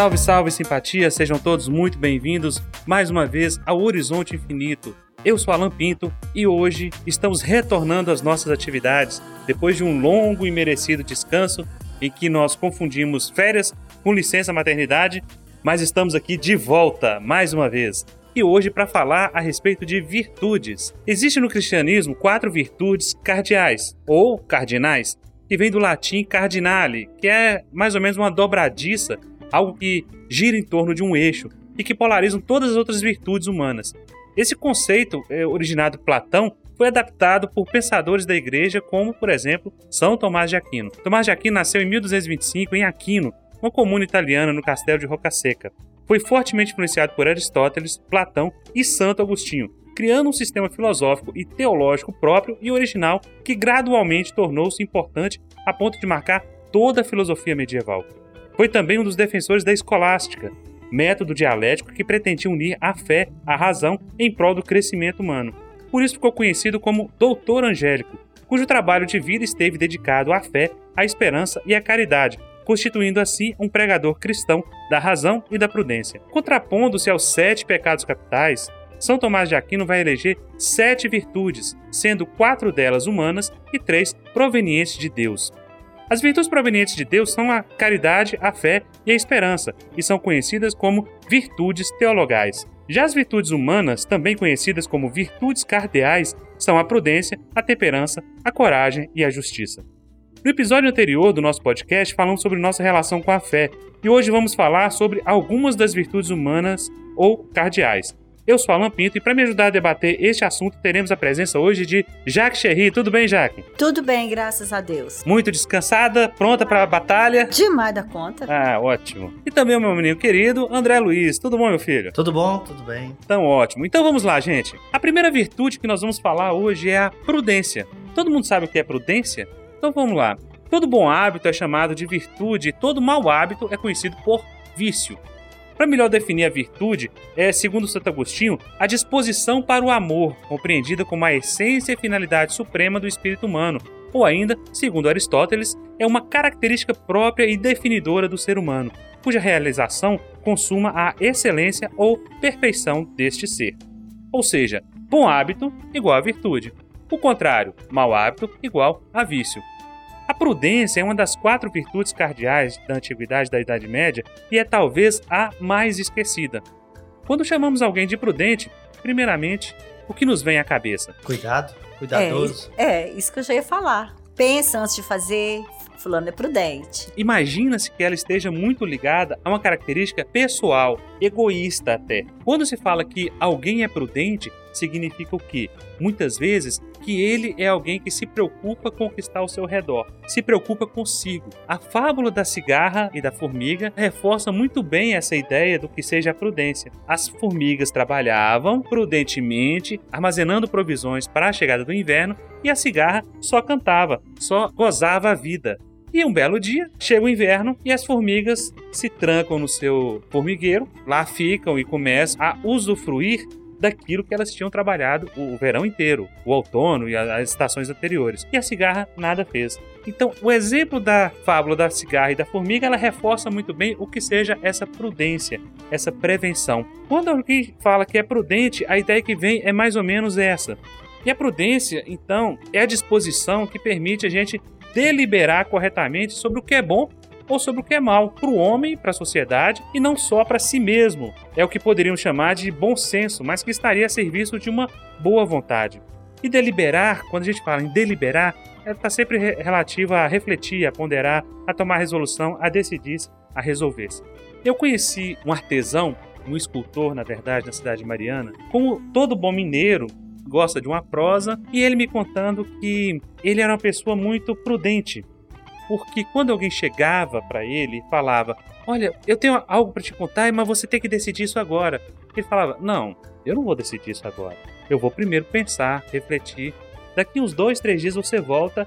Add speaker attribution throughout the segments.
Speaker 1: Salve, salve, simpatia! Sejam todos muito bem-vindos mais uma vez ao Horizonte Infinito. Eu sou Alan Pinto e hoje estamos retornando às nossas atividades depois de um longo e merecido descanso em que nós confundimos férias com licença maternidade, mas estamos aqui de volta mais uma vez. E hoje para falar a respeito de virtudes. Existe no cristianismo quatro virtudes cardeais ou cardinais, que vem do latim cardinale, que é mais ou menos uma dobradiça algo que gira em torno de um eixo e que polarizam todas as outras virtudes humanas. Esse conceito, é, originado por Platão, foi adaptado por pensadores da igreja, como, por exemplo, São Tomás de Aquino. Tomás de Aquino nasceu em 1225 em Aquino, uma comuna italiana no castelo de Rocaseca. Foi fortemente influenciado por Aristóteles, Platão e Santo Agostinho, criando um sistema filosófico e teológico próprio e original que gradualmente tornou-se importante a ponto de marcar toda a filosofia medieval. Foi também um dos defensores da escolástica, método dialético que pretendia unir a fé à razão em prol do crescimento humano. Por isso ficou conhecido como Doutor Angélico, cujo trabalho de vida esteve dedicado à fé, à esperança e à caridade, constituindo assim um pregador cristão da razão e da prudência. Contrapondo-se aos sete pecados capitais, São Tomás de Aquino vai eleger sete virtudes, sendo quatro delas humanas e três provenientes de Deus. As virtudes provenientes de Deus são a caridade, a fé e a esperança, e são conhecidas como virtudes teologais. Já as virtudes humanas, também conhecidas como virtudes cardeais, são a prudência, a temperança, a coragem e a justiça. No episódio anterior do nosso podcast, falamos sobre nossa relação com a fé, e hoje vamos falar sobre algumas das virtudes humanas ou cardeais. Eu sou Alan Pinto e para me ajudar a debater este assunto, teremos a presença hoje de Jaque Cherry. Tudo bem, Jaque?
Speaker 2: Tudo bem, graças a Deus.
Speaker 1: Muito descansada, pronta para a batalha?
Speaker 2: Demais da conta.
Speaker 1: Ah, ótimo. E também o meu menino querido, André Luiz. Tudo bom, meu filho?
Speaker 3: Tudo bom, tudo bem.
Speaker 1: Então, ótimo. Então vamos lá, gente. A primeira virtude que nós vamos falar hoje é a prudência. Todo mundo sabe o que é prudência? Então vamos lá. Todo bom hábito é chamado de virtude e todo mau hábito é conhecido por vício. Para melhor definir a virtude, é, segundo Santo Agostinho, a disposição para o amor, compreendida como a essência e finalidade suprema do espírito humano, ou ainda, segundo Aristóteles, é uma característica própria e definidora do ser humano, cuja realização consuma a excelência ou perfeição deste ser. Ou seja, bom hábito igual a virtude. O contrário, mau hábito igual a vício. A prudência é uma das quatro virtudes cardeais da antiguidade da Idade Média e é talvez a mais esquecida. Quando chamamos alguém de prudente, primeiramente, o que nos vem à cabeça?
Speaker 3: Cuidado, cuidadoso.
Speaker 2: É, é isso que eu já ia falar. Pensa antes de fazer, fulano é prudente.
Speaker 1: Imagina-se que ela esteja muito ligada a uma característica pessoal, egoísta até. Quando se fala que alguém é prudente, significa o quê? Muitas vezes que ele é alguém que se preocupa com o que está ao seu redor, se preocupa consigo. A fábula da cigarra e da formiga reforça muito bem essa ideia do que seja a prudência. As formigas trabalhavam prudentemente, armazenando provisões para a chegada do inverno, e a cigarra só cantava, só gozava a vida. E um belo dia, chega o inverno e as formigas se trancam no seu formigueiro, lá ficam e começam a usufruir daquilo que elas tinham trabalhado o verão inteiro, o outono e as estações anteriores. E a cigarra nada fez. Então, o exemplo da fábula da cigarra e da formiga, ela reforça muito bem o que seja essa prudência, essa prevenção. Quando alguém fala que é prudente, a ideia que vem é mais ou menos essa. E a prudência, então, é a disposição que permite a gente deliberar corretamente sobre o que é bom ou sobre o que é mal para o homem, para a sociedade e não só para si mesmo. É o que poderíamos chamar de bom senso, mas que estaria a serviço de uma boa vontade. E deliberar, quando a gente fala em deliberar, está sempre relativo a refletir, a ponderar, a tomar resolução, a decidir, a resolver-se. Eu conheci um artesão, um escultor, na verdade, na cidade de Mariana, como todo bom mineiro, gosta de uma prosa, e ele me contando que ele era uma pessoa muito prudente, porque quando alguém chegava para ele e falava: Olha, eu tenho algo para te contar, mas você tem que decidir isso agora. Ele falava: Não, eu não vou decidir isso agora. Eu vou primeiro pensar, refletir. Daqui uns dois, três dias você volta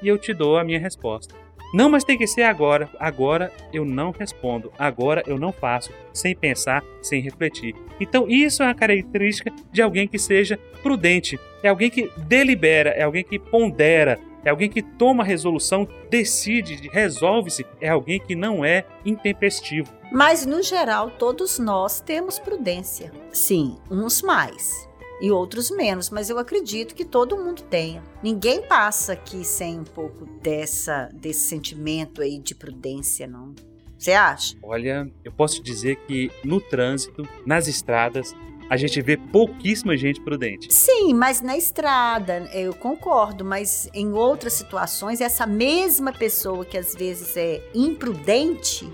Speaker 1: e eu te dou a minha resposta. Não, mas tem que ser agora. Agora eu não respondo. Agora eu não faço. Sem pensar, sem refletir. Então, isso é uma característica de alguém que seja prudente. É alguém que delibera, é alguém que pondera, é alguém que toma resolução, decide, resolve-se, é alguém que não é intempestivo.
Speaker 2: Mas, no geral, todos nós temos prudência. Sim, uns mais e outros menos, mas eu acredito que todo mundo tenha. Ninguém passa aqui sem um pouco dessa desse sentimento aí de prudência, não. Você acha?
Speaker 1: Olha, eu posso dizer que no trânsito, nas estradas, a gente vê pouquíssima gente prudente.
Speaker 2: Sim, mas na estrada, eu concordo, mas em outras situações, essa mesma pessoa que às vezes é imprudente,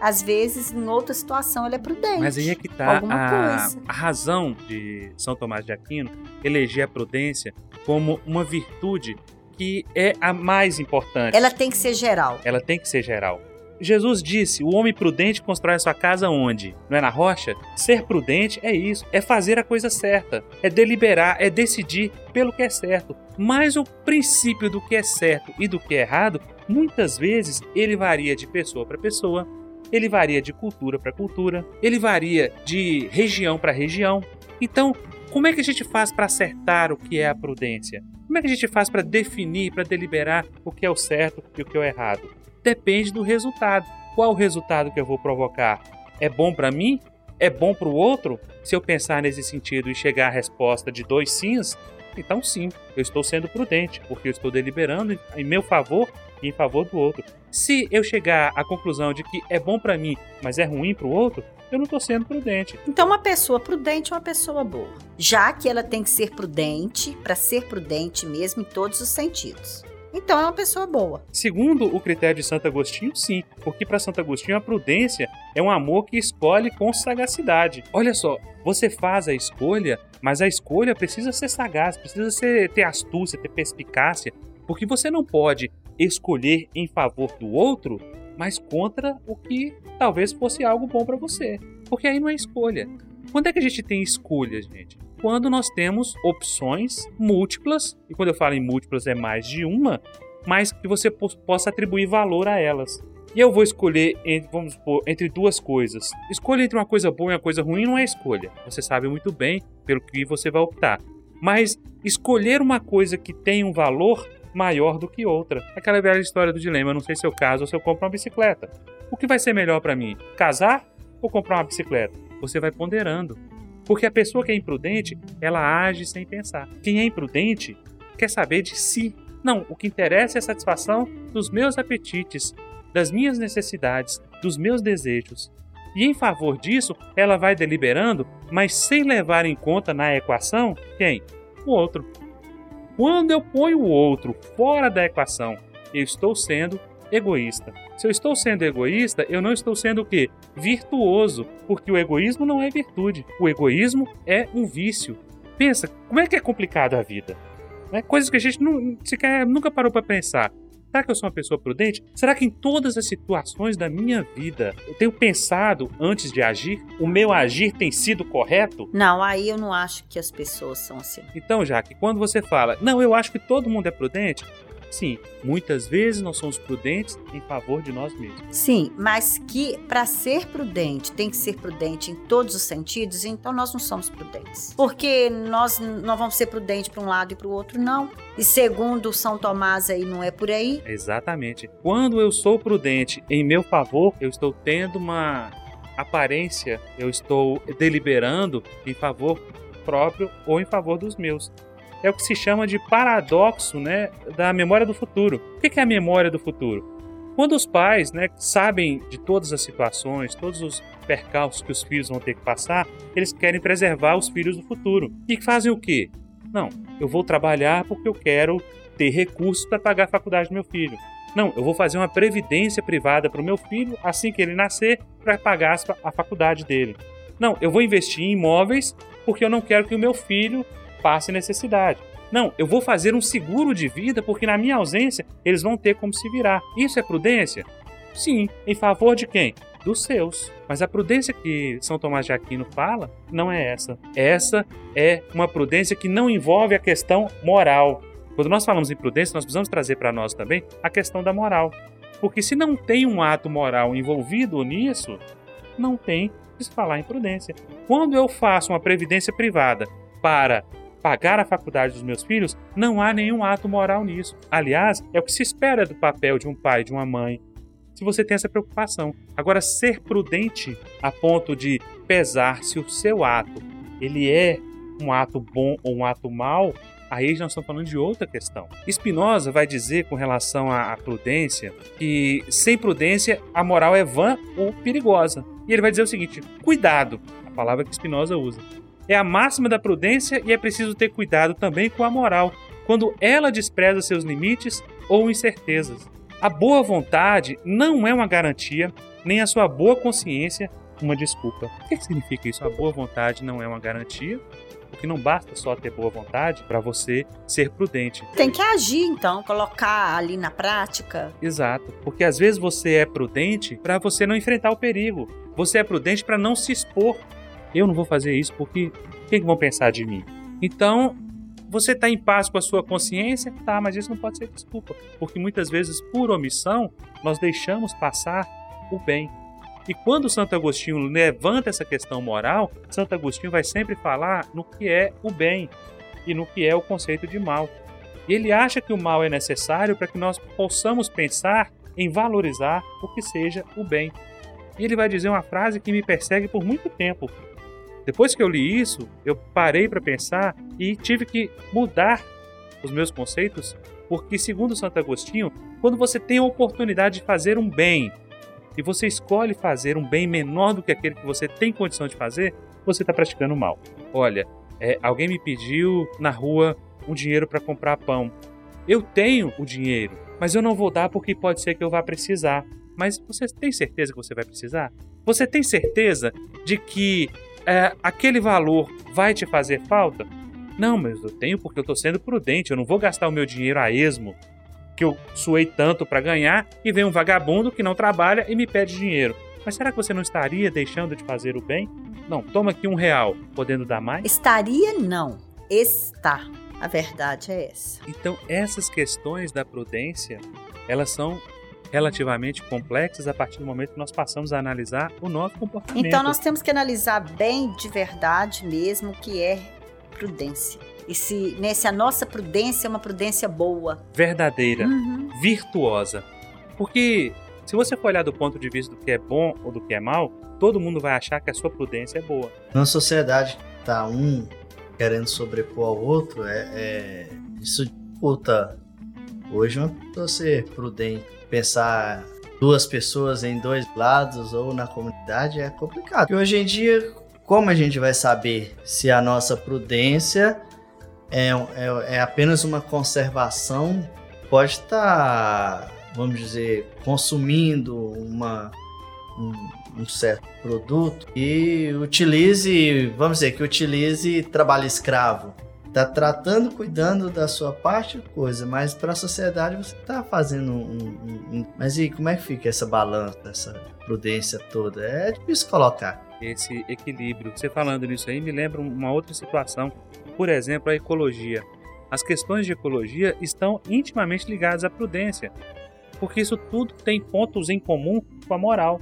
Speaker 2: às vezes, em outra situação, ela é prudente.
Speaker 1: Mas aí é que tá a, a, razão de São Tomás de Aquino eleger a prudência como uma virtude que é a mais importante.
Speaker 2: Ela tem que ser geral.
Speaker 1: Ela tem que ser geral. Jesus disse: o homem prudente constrói a sua casa onde? Não é na rocha? Ser prudente é isso, é fazer a coisa certa, é deliberar, é decidir pelo que é certo. Mas o princípio do que é certo e do que é errado, muitas vezes ele varia de pessoa para pessoa, ele varia de cultura para cultura, ele varia de região para região. Então, como é que a gente faz para acertar o que é a prudência? Como é que a gente faz para definir, para deliberar o que é o certo e o que é o errado? Depende do resultado. Qual o resultado que eu vou provocar? É bom para mim? É bom para o outro? Se eu pensar nesse sentido e chegar à resposta de dois sims, então sim, eu estou sendo prudente, porque eu estou deliberando em meu favor e em favor do outro. Se eu chegar à conclusão de que é bom para mim, mas é ruim para o outro, eu não estou sendo prudente.
Speaker 2: Então, uma pessoa prudente é uma pessoa boa, já que ela tem que ser prudente para ser prudente mesmo em todos os sentidos. Então é uma pessoa boa.
Speaker 1: Segundo o critério de Santo Agostinho, sim, porque para Santo Agostinho a prudência é um amor que escolhe com sagacidade. Olha só, você faz a escolha, mas a escolha precisa ser sagaz, precisa ser, ter astúcia, ter perspicácia, porque você não pode escolher em favor do outro, mas contra o que talvez fosse algo bom para você. Porque aí não é escolha. Quando é que a gente tem escolha, gente? Quando nós temos opções múltiplas, e quando eu falo em múltiplas é mais de uma, mas que você possa atribuir valor a elas. E eu vou escolher, entre, vamos supor, entre duas coisas. Escolha entre uma coisa boa e uma coisa ruim não é escolha. Você sabe muito bem pelo que você vai optar. Mas escolher uma coisa que tem um valor maior do que outra. Aquela velha história do dilema, não sei se eu caso ou se eu compro uma bicicleta. O que vai ser melhor para mim? Casar ou comprar uma bicicleta? Você vai ponderando. Porque a pessoa que é imprudente, ela age sem pensar. Quem é imprudente quer saber de si. Não, o que interessa é a satisfação dos meus apetites, das minhas necessidades, dos meus desejos. E em favor disso, ela vai deliberando, mas sem levar em conta na equação quem? O outro. Quando eu ponho o outro fora da equação, eu estou sendo egoísta. Se eu estou sendo egoísta, eu não estou sendo o quê? Virtuoso, porque o egoísmo não é virtude. O egoísmo é um vício. Pensa, como é que é complicado a vida? Né? Coisas que a gente não, sequer, nunca parou para pensar. Será que eu sou uma pessoa prudente? Será que em todas as situações da minha vida eu tenho pensado antes de agir? O meu agir tem sido correto?
Speaker 2: Não, aí eu não acho que as pessoas são assim.
Speaker 1: Então, Jaque, quando você fala, não, eu acho que todo mundo é prudente, Sim, muitas vezes nós somos prudentes em favor de nós mesmos.
Speaker 2: Sim, mas que para ser prudente tem que ser prudente em todos os sentidos, então nós não somos prudentes. Porque nós não vamos ser prudentes para um lado e para o outro, não. E segundo São Tomás aí não é por aí.
Speaker 1: Exatamente. Quando eu sou prudente em meu favor, eu estou tendo uma aparência, eu estou deliberando em favor próprio ou em favor dos meus é o que se chama de paradoxo né, da memória do futuro. O que é a memória do futuro? Quando os pais né, sabem de todas as situações, todos os percalços que os filhos vão ter que passar, eles querem preservar os filhos do futuro. E fazem o quê? Não, eu vou trabalhar porque eu quero ter recursos para pagar a faculdade do meu filho. Não, eu vou fazer uma previdência privada para o meu filho assim que ele nascer para pagar a faculdade dele. Não, eu vou investir em imóveis porque eu não quero que o meu filho passe necessidade. Não, eu vou fazer um seguro de vida porque na minha ausência eles vão ter como se virar. Isso é prudência? Sim, em favor de quem? Dos seus. Mas a prudência que São Tomás de Aquino fala não é essa. Essa é uma prudência que não envolve a questão moral. Quando nós falamos em prudência, nós precisamos trazer para nós também a questão da moral. Porque se não tem um ato moral envolvido nisso, não tem que se falar em prudência. Quando eu faço uma previdência privada para pagar a faculdade dos meus filhos, não há nenhum ato moral nisso. Aliás, é o que se espera do papel de um pai, de uma mãe, se você tem essa preocupação. Agora, ser prudente a ponto de pesar se o seu ato ele é um ato bom ou um ato mau, aí nós estamos falando de outra questão. Spinoza vai dizer com relação à prudência que sem prudência a moral é vã ou perigosa. E ele vai dizer o seguinte: cuidado, a palavra que Spinoza usa. É a máxima da prudência e é preciso ter cuidado também com a moral, quando ela despreza seus limites ou incertezas. A boa vontade não é uma garantia, nem a sua boa consciência uma desculpa. O que significa isso? A boa vontade não é uma garantia, porque não basta só ter boa vontade para você ser prudente.
Speaker 2: Tem que agir então, colocar ali na prática.
Speaker 1: Exato, porque às vezes você é prudente para você não enfrentar o perigo. Você é prudente para não se expor. Eu não vou fazer isso porque o que vão pensar de mim? Então, você está em paz com a sua consciência? Tá, mas isso não pode ser desculpa, porque muitas vezes, por omissão, nós deixamos passar o bem. E quando Santo Agostinho levanta essa questão moral, Santo Agostinho vai sempre falar no que é o bem e no que é o conceito de mal. E ele acha que o mal é necessário para que nós possamos pensar em valorizar o que seja o bem. E ele vai dizer uma frase que me persegue por muito tempo, depois que eu li isso, eu parei para pensar e tive que mudar os meus conceitos, porque, segundo Santo Agostinho, quando você tem a oportunidade de fazer um bem e você escolhe fazer um bem menor do que aquele que você tem condição de fazer, você está praticando mal. Olha, é, alguém me pediu na rua um dinheiro para comprar pão. Eu tenho o dinheiro, mas eu não vou dar porque pode ser que eu vá precisar. Mas você tem certeza que você vai precisar? Você tem certeza de que é, aquele valor vai te fazer falta? Não, mas eu tenho porque eu estou sendo prudente, eu não vou gastar o meu dinheiro a esmo, que eu suei tanto para ganhar, e vem um vagabundo que não trabalha e me pede dinheiro. Mas será que você não estaria deixando de fazer o bem? Não, toma aqui um real, podendo dar mais?
Speaker 2: Estaria não, está. A verdade é essa.
Speaker 1: Então, essas questões da prudência, elas são relativamente complexas a partir do momento que nós passamos a analisar o nosso comportamento.
Speaker 2: Então nós temos que analisar bem de verdade mesmo o que é prudência. E se nesse a nossa prudência é uma prudência boa,
Speaker 1: verdadeira, uhum. virtuosa. Porque se você for olhar do ponto de vista do que é bom ou do que é mal, todo mundo vai achar que a sua prudência é boa.
Speaker 3: Na sociedade tá um querendo sobrepor ao outro, é, é isso dificulta hoje uma pessoa ser prudente pensar duas pessoas em dois lados ou na comunidade é complicado. E hoje em dia, como a gente vai saber se a nossa prudência é, é, é apenas uma conservação? Pode estar, tá, vamos dizer, consumindo uma, um, um, certo produto e utilize, vamos dizer, que utilize trabalho escravo tá tratando, cuidando da sua parte, coisa, mas para a sociedade você tá fazendo um, um, um, Mas e como é que fica essa balança, essa prudência toda? É difícil colocar.
Speaker 1: Esse equilíbrio. Você falando nisso aí me lembra uma outra situação. Por exemplo, a ecologia. As questões de ecologia estão intimamente ligadas à prudência, porque isso tudo tem pontos em comum com a moral.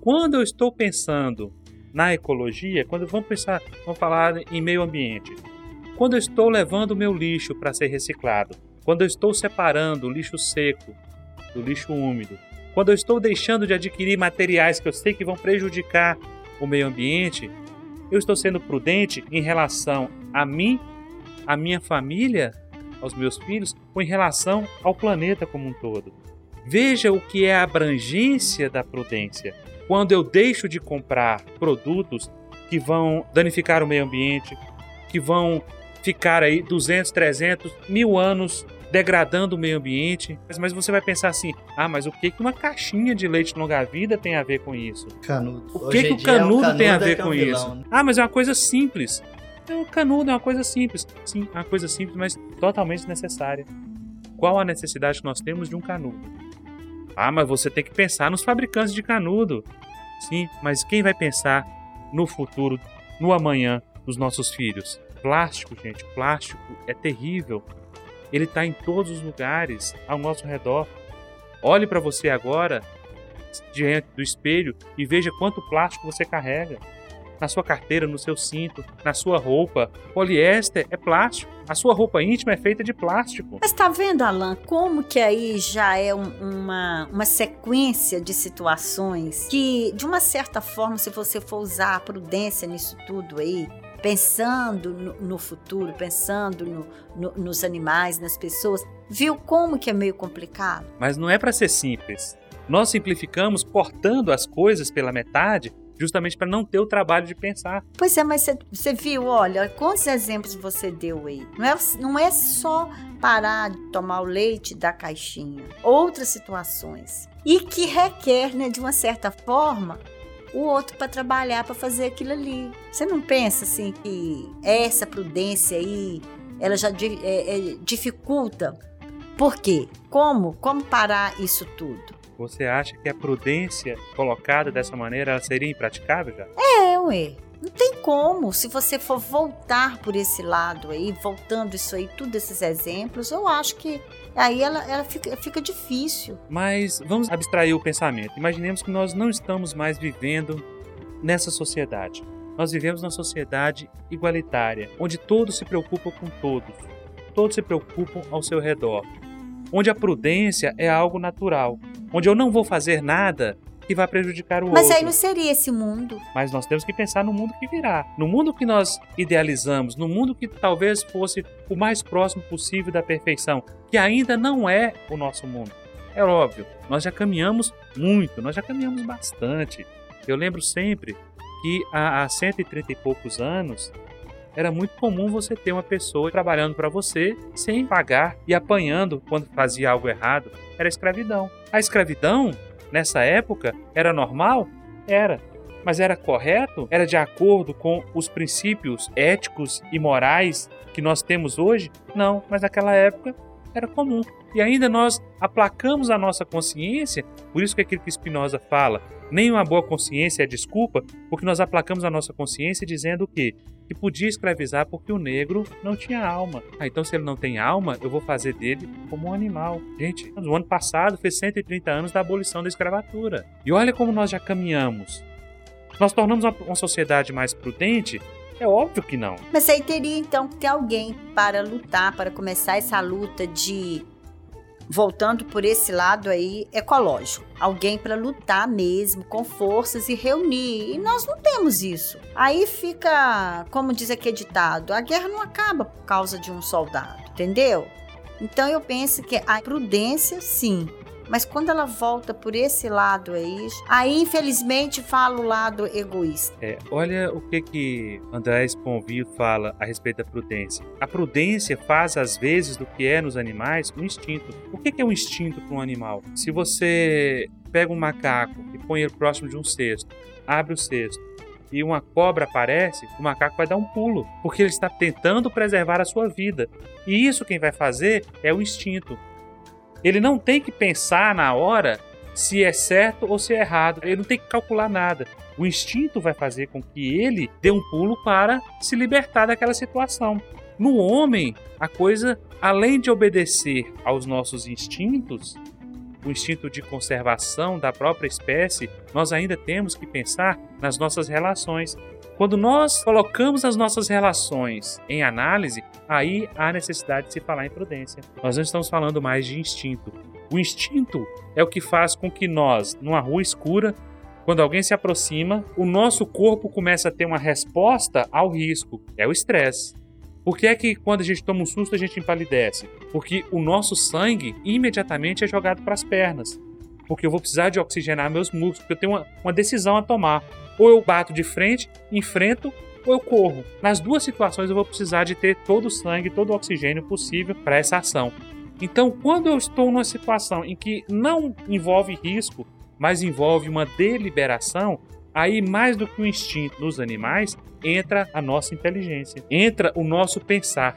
Speaker 1: Quando eu estou pensando na ecologia, quando vamos pensar, vamos falar em meio ambiente, quando eu estou levando meu lixo para ser reciclado, quando eu estou separando o lixo seco do lixo úmido, quando eu estou deixando de adquirir materiais que eu sei que vão prejudicar o meio ambiente, eu estou sendo prudente em relação a mim, a minha família, aos meus filhos, ou em relação ao planeta como um todo. Veja o que é a abrangência da prudência. Quando eu deixo de comprar produtos que vão danificar o meio ambiente, que vão ficar aí 200, 300, mil anos degradando o meio ambiente. Mas você vai pensar assim: ah, mas o que, que uma caixinha de leite longa-vida tem a ver com isso?
Speaker 3: Canudo.
Speaker 1: O que, que o canudo, é canudo, tem a ver é com isso? Né? Ah, mas é uma coisa simples. É um canudo é uma coisa simples. Sim, é uma coisa simples, mas totalmente necessária. Qual a necessidade que nós temos de um canudo? Ah, mas você tem que pensar nos fabricantes de canudo. Sim, mas quem vai pensar no futuro, no amanhã dos nossos filhos? Plástico, gente, plástico é terrível. Ele está em todos os lugares ao nosso redor. Olhe para você agora diante do espelho e veja quanto plástico você carrega. na sua carteira, no seu cinto, na sua roupa. Poliéster é plástico. A sua roupa íntima é feita de plástico.
Speaker 2: Mas tá vendo, Alan, como que aí já é um, uma, uma sequência de situações que, de uma certa forma, se você for usar a prudência nisso tudo aí, pensando no, no futuro, pensando no, no, nos animais, nas pessoas, viu como que é meio complicado?
Speaker 1: Mas não é para ser simples. Nós simplificamos cortando as coisas pela metade justamente para não ter o trabalho de pensar.
Speaker 2: Pois é, mas você viu, olha, quantos exemplos você deu aí? Não é, não é só parar de tomar o leite da caixinha, outras situações. E que requer, né, de uma certa forma, o outro para trabalhar, para fazer aquilo ali. Você não pensa assim que essa prudência aí, ela já é, é, dificulta? Por quê? Como? Como parar isso tudo?
Speaker 1: Você acha que a prudência colocada dessa maneira ela seria impraticável já?
Speaker 2: É, ué. Não tem como. Se você for voltar por esse lado aí, voltando isso aí, todos esses exemplos, eu acho que aí ela, ela fica, fica difícil.
Speaker 1: Mas vamos abstrair o pensamento. Imaginemos que nós não estamos mais vivendo nessa sociedade. Nós vivemos numa sociedade igualitária, onde todos se preocupam com todos, todos se preocupam ao seu redor, onde a prudência é algo natural, onde eu não vou fazer nada que vai prejudicar o
Speaker 2: Mas
Speaker 1: outro.
Speaker 2: Mas aí não seria esse mundo.
Speaker 1: Mas nós temos que pensar no mundo que virá. No mundo que nós idealizamos, no mundo que talvez fosse o mais próximo possível da perfeição, que ainda não é o nosso mundo. É óbvio, nós já caminhamos muito, nós já caminhamos bastante. Eu lembro sempre que há, há 130 e poucos anos era muito comum você ter uma pessoa trabalhando para você sem pagar e apanhando quando fazia algo errado. Era escravidão. A escravidão nessa época era normal? Era. Mas era correto? Era de acordo com os princípios éticos e morais que nós temos hoje? Não, mas naquela época era comum. E ainda nós aplacamos a nossa consciência, por isso que aquilo que Spinoza fala, nem uma boa consciência é desculpa, porque nós aplacamos a nossa consciência dizendo o quê? Que podia escravizar porque o negro não tinha alma. Ah, então se ele não tem alma, eu vou fazer dele como um animal. Gente, no ano passado fez 130 anos da abolição da escravatura. E olha como nós já caminhamos. Nós tornamos uma sociedade mais prudente é óbvio que não.
Speaker 2: Mas aí teria então que ter alguém para lutar, para começar essa luta de voltando por esse lado aí ecológico. Alguém para lutar mesmo com forças e reunir. E nós não temos isso. Aí fica, como diz aqui ditado, a guerra não acaba por causa de um soldado, entendeu? Então eu penso que a prudência, sim, mas quando ela volta por esse lado aí, aí infelizmente fala o lado egoísta.
Speaker 1: É, olha o que que André Sponville fala a respeito da prudência. A prudência faz às vezes do que é nos animais um instinto. O que que é um instinto para um animal? Se você pega um macaco e põe ele próximo de um cesto, abre o cesto e uma cobra aparece, o macaco vai dar um pulo, porque ele está tentando preservar a sua vida. E isso quem vai fazer é o instinto. Ele não tem que pensar na hora se é certo ou se é errado. Ele não tem que calcular nada. O instinto vai fazer com que ele dê um pulo para se libertar daquela situação. No homem, a coisa, além de obedecer aos nossos instintos, o instinto de conservação da própria espécie, nós ainda temos que pensar nas nossas relações. Quando nós colocamos as nossas relações em análise, aí há necessidade de se falar em prudência. Nós não estamos falando mais de instinto. O instinto é o que faz com que nós, numa rua escura, quando alguém se aproxima, o nosso corpo começa a ter uma resposta ao risco. É o estresse. Por que é que quando a gente toma um susto a gente empalidece? Porque o nosso sangue imediatamente é jogado para as pernas. Porque eu vou precisar de oxigenar meus músculos, porque eu tenho uma, uma decisão a tomar. Ou eu bato de frente, enfrento, ou eu corro. Nas duas situações eu vou precisar de ter todo o sangue, todo o oxigênio possível para essa ação. Então, quando eu estou numa situação em que não envolve risco, mas envolve uma deliberação, aí mais do que o instinto nos animais, entra a nossa inteligência, entra o nosso pensar,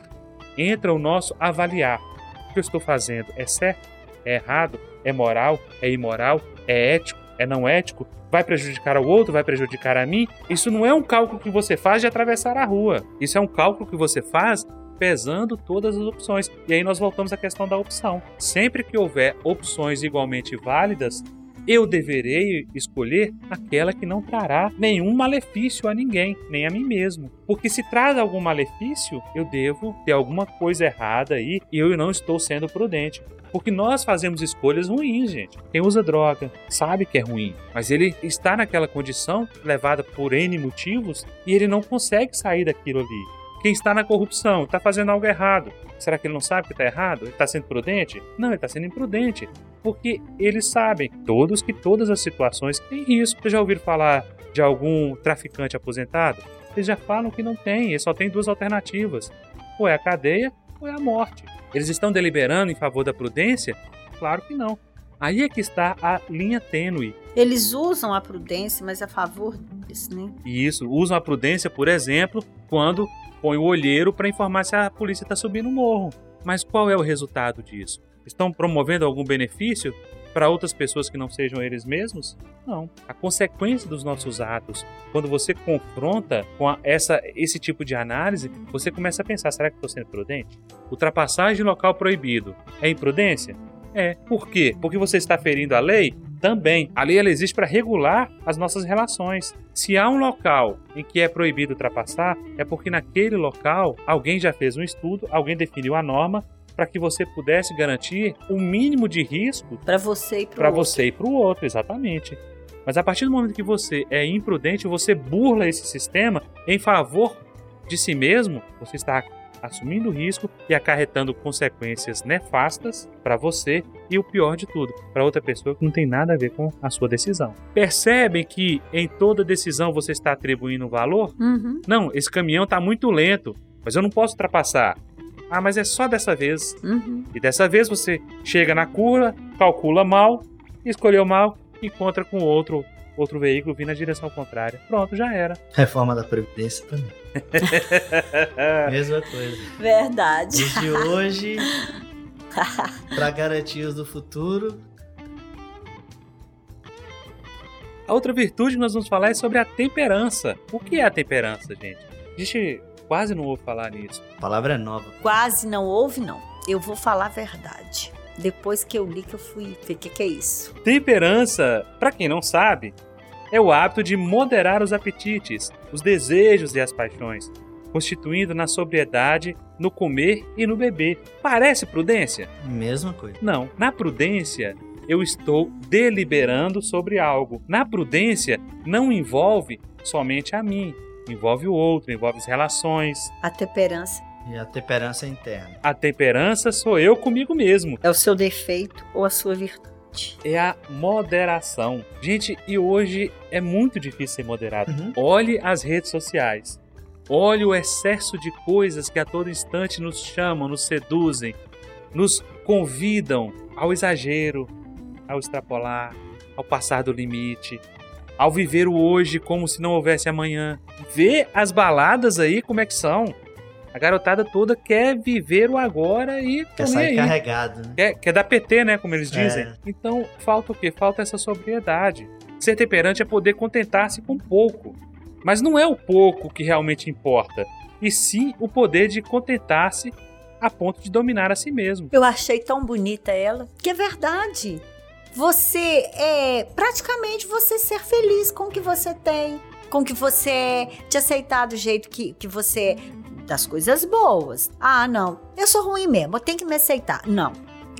Speaker 1: entra o nosso avaliar. O que eu estou fazendo é certo? É errado? É moral? É imoral? É ético? É não ético? vai prejudicar ao outro, vai prejudicar a mim. Isso não é um cálculo que você faz de atravessar a rua. Isso é um cálculo que você faz pesando todas as opções. E aí nós voltamos à questão da opção. Sempre que houver opções igualmente válidas, eu deverei escolher aquela que não trará nenhum malefício a ninguém, nem a mim mesmo. Porque se traz algum malefício, eu devo ter alguma coisa errada aí e eu não estou sendo prudente. Porque nós fazemos escolhas ruins, gente. Quem usa droga sabe que é ruim, mas ele está naquela condição levada por N motivos e ele não consegue sair daquilo ali. Quem está na corrupção está fazendo algo errado. Será que ele não sabe que está errado? Ele está sendo prudente? Não, ele está sendo imprudente. Porque eles sabem, todos, que todas as situações têm risco. Vocês já ouviram falar de algum traficante aposentado? Eles já falam que não tem, ele só tem duas alternativas: ou é a cadeia ou é a morte. Eles estão deliberando em favor da prudência? Claro que não. Aí é que está a linha tênue.
Speaker 2: Eles usam a prudência, mas a favor disso, né?
Speaker 1: Isso, usam a prudência, por exemplo, quando põe o olheiro para informar se a polícia está subindo o morro. Mas qual é o resultado disso? Estão promovendo algum benefício para outras pessoas que não sejam eles mesmos? Não. A consequência dos nossos atos, quando você confronta com a, essa, esse tipo de análise, você começa a pensar: será que estou sendo prudente? Ultrapassagem de local proibido é imprudência? É. Por quê? Porque você está ferindo a lei? Também. A lei ela existe para regular as nossas relações. Se há um local em que é proibido ultrapassar, é porque naquele local alguém já fez um estudo, alguém definiu a norma para que você pudesse garantir o mínimo de risco
Speaker 2: para você e
Speaker 1: para você e para o outro, exatamente. Mas a partir do momento que você é imprudente, você burla esse sistema em favor de si mesmo, você está assumindo risco e acarretando consequências nefastas para você e o pior de tudo, para outra pessoa que não tem nada a ver com a sua decisão. Percebem que em toda decisão você está atribuindo um valor?
Speaker 2: Uhum.
Speaker 1: Não, esse caminhão está muito lento, mas eu não posso ultrapassar. Ah, mas é só dessa vez.
Speaker 2: Uhum.
Speaker 1: E dessa vez você chega na curva, calcula mal, escolheu mal, encontra com outro outro veículo vindo na direção contrária. Pronto, já era.
Speaker 3: Reforma da Previdência também. Mesma coisa.
Speaker 2: Verdade.
Speaker 3: Desde hoje, para garantias do futuro.
Speaker 1: A outra virtude que nós vamos falar é sobre a temperança. O que é a temperança, gente? A gente quase não ouve falar nisso.
Speaker 3: A palavra é nova.
Speaker 2: Quase não ouve, não. Eu vou falar a verdade. Depois que eu li que eu fui ver o que, que é isso.
Speaker 1: Temperança, para quem não sabe, é o hábito de moderar os apetites, os desejos e as paixões, constituindo na sobriedade, no comer e no beber. Parece prudência?
Speaker 3: Mesma coisa.
Speaker 1: Não. Na prudência, eu estou deliberando sobre algo. Na prudência, não envolve somente a mim, envolve o outro, envolve as relações.
Speaker 2: A temperança
Speaker 3: e a temperança interna.
Speaker 1: A temperança sou eu comigo mesmo.
Speaker 2: É o seu defeito ou a sua virtude.
Speaker 1: É a moderação. Gente, e hoje é muito difícil ser moderado.
Speaker 3: Uhum.
Speaker 1: Olhe as redes sociais. Olhe o excesso de coisas que a todo instante nos chamam, nos seduzem, nos convidam ao exagero, ao extrapolar, ao passar do limite, ao viver o hoje como se não houvesse amanhã. Vê as baladas aí como é que são. A garotada toda quer viver o agora e
Speaker 3: quer sair aí. carregado, né?
Speaker 1: Quer, quer dar PT, né? Como eles dizem. É. Então, falta o quê? Falta essa sobriedade. Ser temperante é poder contentar-se com pouco. Mas não é o pouco que realmente importa, e sim o poder de contentar-se a ponto de dominar a si mesmo.
Speaker 2: Eu achei tão bonita ela, que é verdade. Você é praticamente você ser feliz com o que você tem, com que você é, te aceitar do jeito que, que você das coisas boas. Ah, não, eu sou ruim mesmo, eu tenho que me aceitar. Não,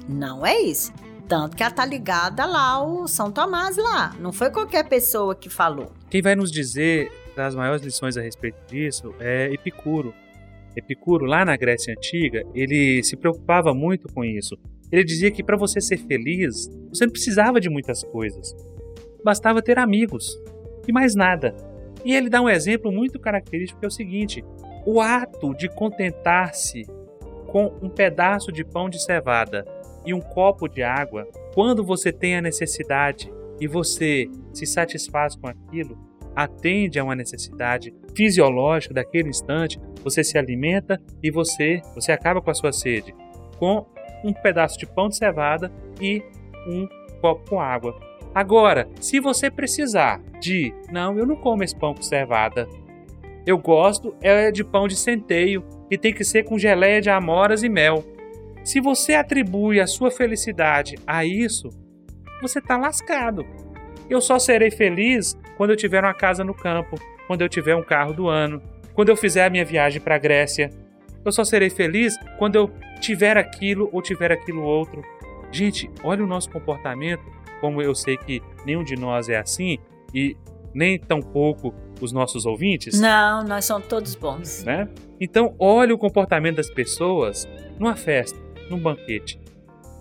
Speaker 2: não é isso. Tanto que ela tá ligada lá ao São Tomás lá. Não foi qualquer pessoa que falou.
Speaker 1: Quem vai nos dizer das maiores lições a respeito disso é Epicuro. Epicuro, lá na Grécia Antiga, ele se preocupava muito com isso. Ele dizia que para você ser feliz, você não precisava de muitas coisas. Bastava ter amigos e mais nada. E ele dá um exemplo muito característico que é o seguinte: o ato de contentar-se com um pedaço de pão de cevada e um copo de água, quando você tem a necessidade e você se satisfaz com aquilo, atende a uma necessidade fisiológica daquele instante, você se alimenta e você, você acaba com a sua sede com um pedaço de pão de cevada e um copo com água. Agora, se você precisar de, não, eu não como esse pão com cevada, eu gosto é de pão de centeio, que tem que ser com geleia de amoras e mel. Se você atribui a sua felicidade a isso, você tá lascado. Eu só serei feliz quando eu tiver uma casa no campo, quando eu tiver um carro do ano, quando eu fizer a minha viagem para a Grécia. Eu só serei feliz quando eu tiver aquilo ou tiver aquilo outro. Gente, olha o nosso comportamento, como eu sei que nenhum de nós é assim e nem tampouco os nossos ouvintes.
Speaker 2: Não, nós somos todos bons.
Speaker 1: Né? Então, olha o comportamento das pessoas numa festa, num banquete,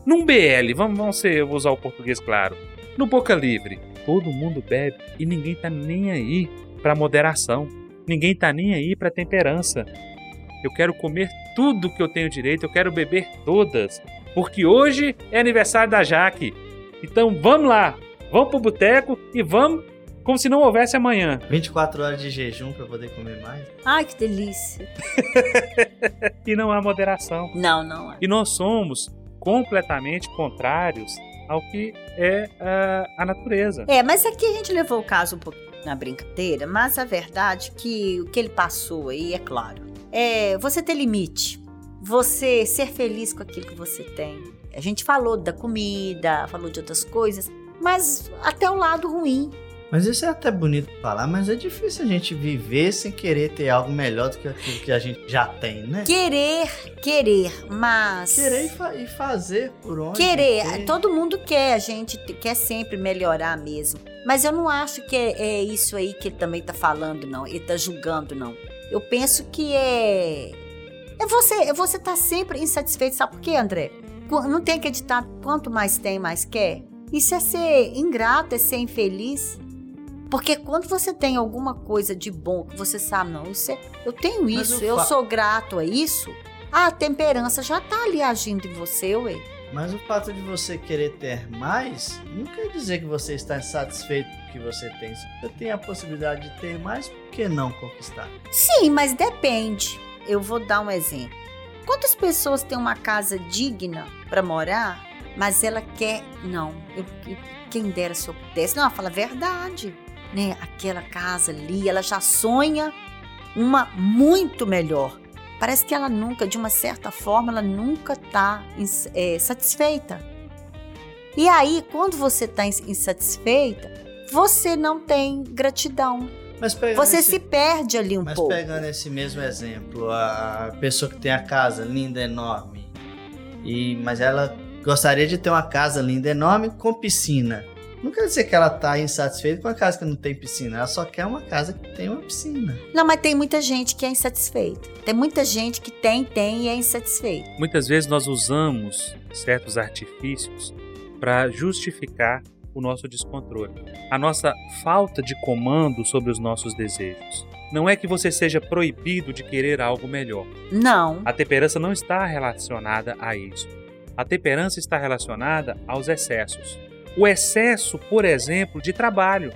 Speaker 1: num BL, vamos, vamos ser, vou usar o português claro, no Boca Livre. Todo mundo bebe e ninguém tá nem aí para moderação. Ninguém tá nem aí para temperança. Eu quero comer tudo que eu tenho direito, eu quero beber todas, porque hoje é aniversário da Jaque. Então vamos lá, vamos pro boteco e vamos como se não houvesse amanhã.
Speaker 3: 24 horas de jejum para poder comer mais.
Speaker 2: Ai, que delícia.
Speaker 1: e não há moderação.
Speaker 2: Não, não há.
Speaker 1: E nós somos completamente contrários ao que é a, a natureza.
Speaker 2: É, mas aqui a gente levou o caso um pouquinho na brincadeira, mas a verdade é que o que ele passou aí é claro. É você ter limite, você ser feliz com aquilo que você tem. A gente falou da comida, falou de outras coisas, mas até o lado ruim.
Speaker 3: Mas isso é até bonito falar, mas é difícil a gente viver sem querer ter algo melhor do que aquilo que a gente já tem, né?
Speaker 2: Querer, querer, mas.
Speaker 3: Querer e, fa e fazer por onde.
Speaker 2: Querer, ter. todo mundo quer, a gente quer sempre melhorar mesmo. Mas eu não acho que é, é isso aí que ele também tá falando, não. Ele tá julgando, não. Eu penso que é. É você, é você tá sempre insatisfeito. Sabe por quê, André? Não tem que editar quanto mais tem, mais quer. Isso é ser ingrato, é ser infeliz. Porque quando você tem alguma coisa de bom que você sabe, não, isso é, eu tenho isso, eu sou grato a isso, a temperança já tá ali agindo em você, ué.
Speaker 3: Mas o fato de você querer ter mais não quer dizer que você está satisfeito com o que você tem. Se você tem a possibilidade de ter mais, por que não conquistar?
Speaker 2: Sim, mas depende. Eu vou dar um exemplo. Quantas pessoas têm uma casa digna para morar, mas ela quer. Não, eu, eu, quem dera se eu pudesse. Não, ela fala a verdade né, aquela casa ali, ela já sonha uma muito melhor. Parece que ela nunca, de uma certa forma, ela nunca está é, satisfeita. E aí, quando você está insatisfeita, você não tem gratidão. você esse, se perde ali um
Speaker 3: mas
Speaker 2: pouco.
Speaker 3: Mas pegando esse mesmo exemplo, a pessoa que tem a casa linda, enorme, e mas ela gostaria de ter uma casa linda, enorme com piscina. Não quer dizer que ela tá insatisfeita com a casa que não tem piscina. Ela só quer uma casa que tem uma piscina.
Speaker 2: Não, mas tem muita gente que é insatisfeita. Tem muita gente que tem, tem e é insatisfeita.
Speaker 1: Muitas vezes nós usamos certos artifícios para justificar o nosso descontrole, a nossa falta de comando sobre os nossos desejos. Não é que você seja proibido de querer algo melhor.
Speaker 2: Não.
Speaker 1: A temperança não está relacionada a isso. A temperança está relacionada aos excessos o excesso, por exemplo, de trabalho.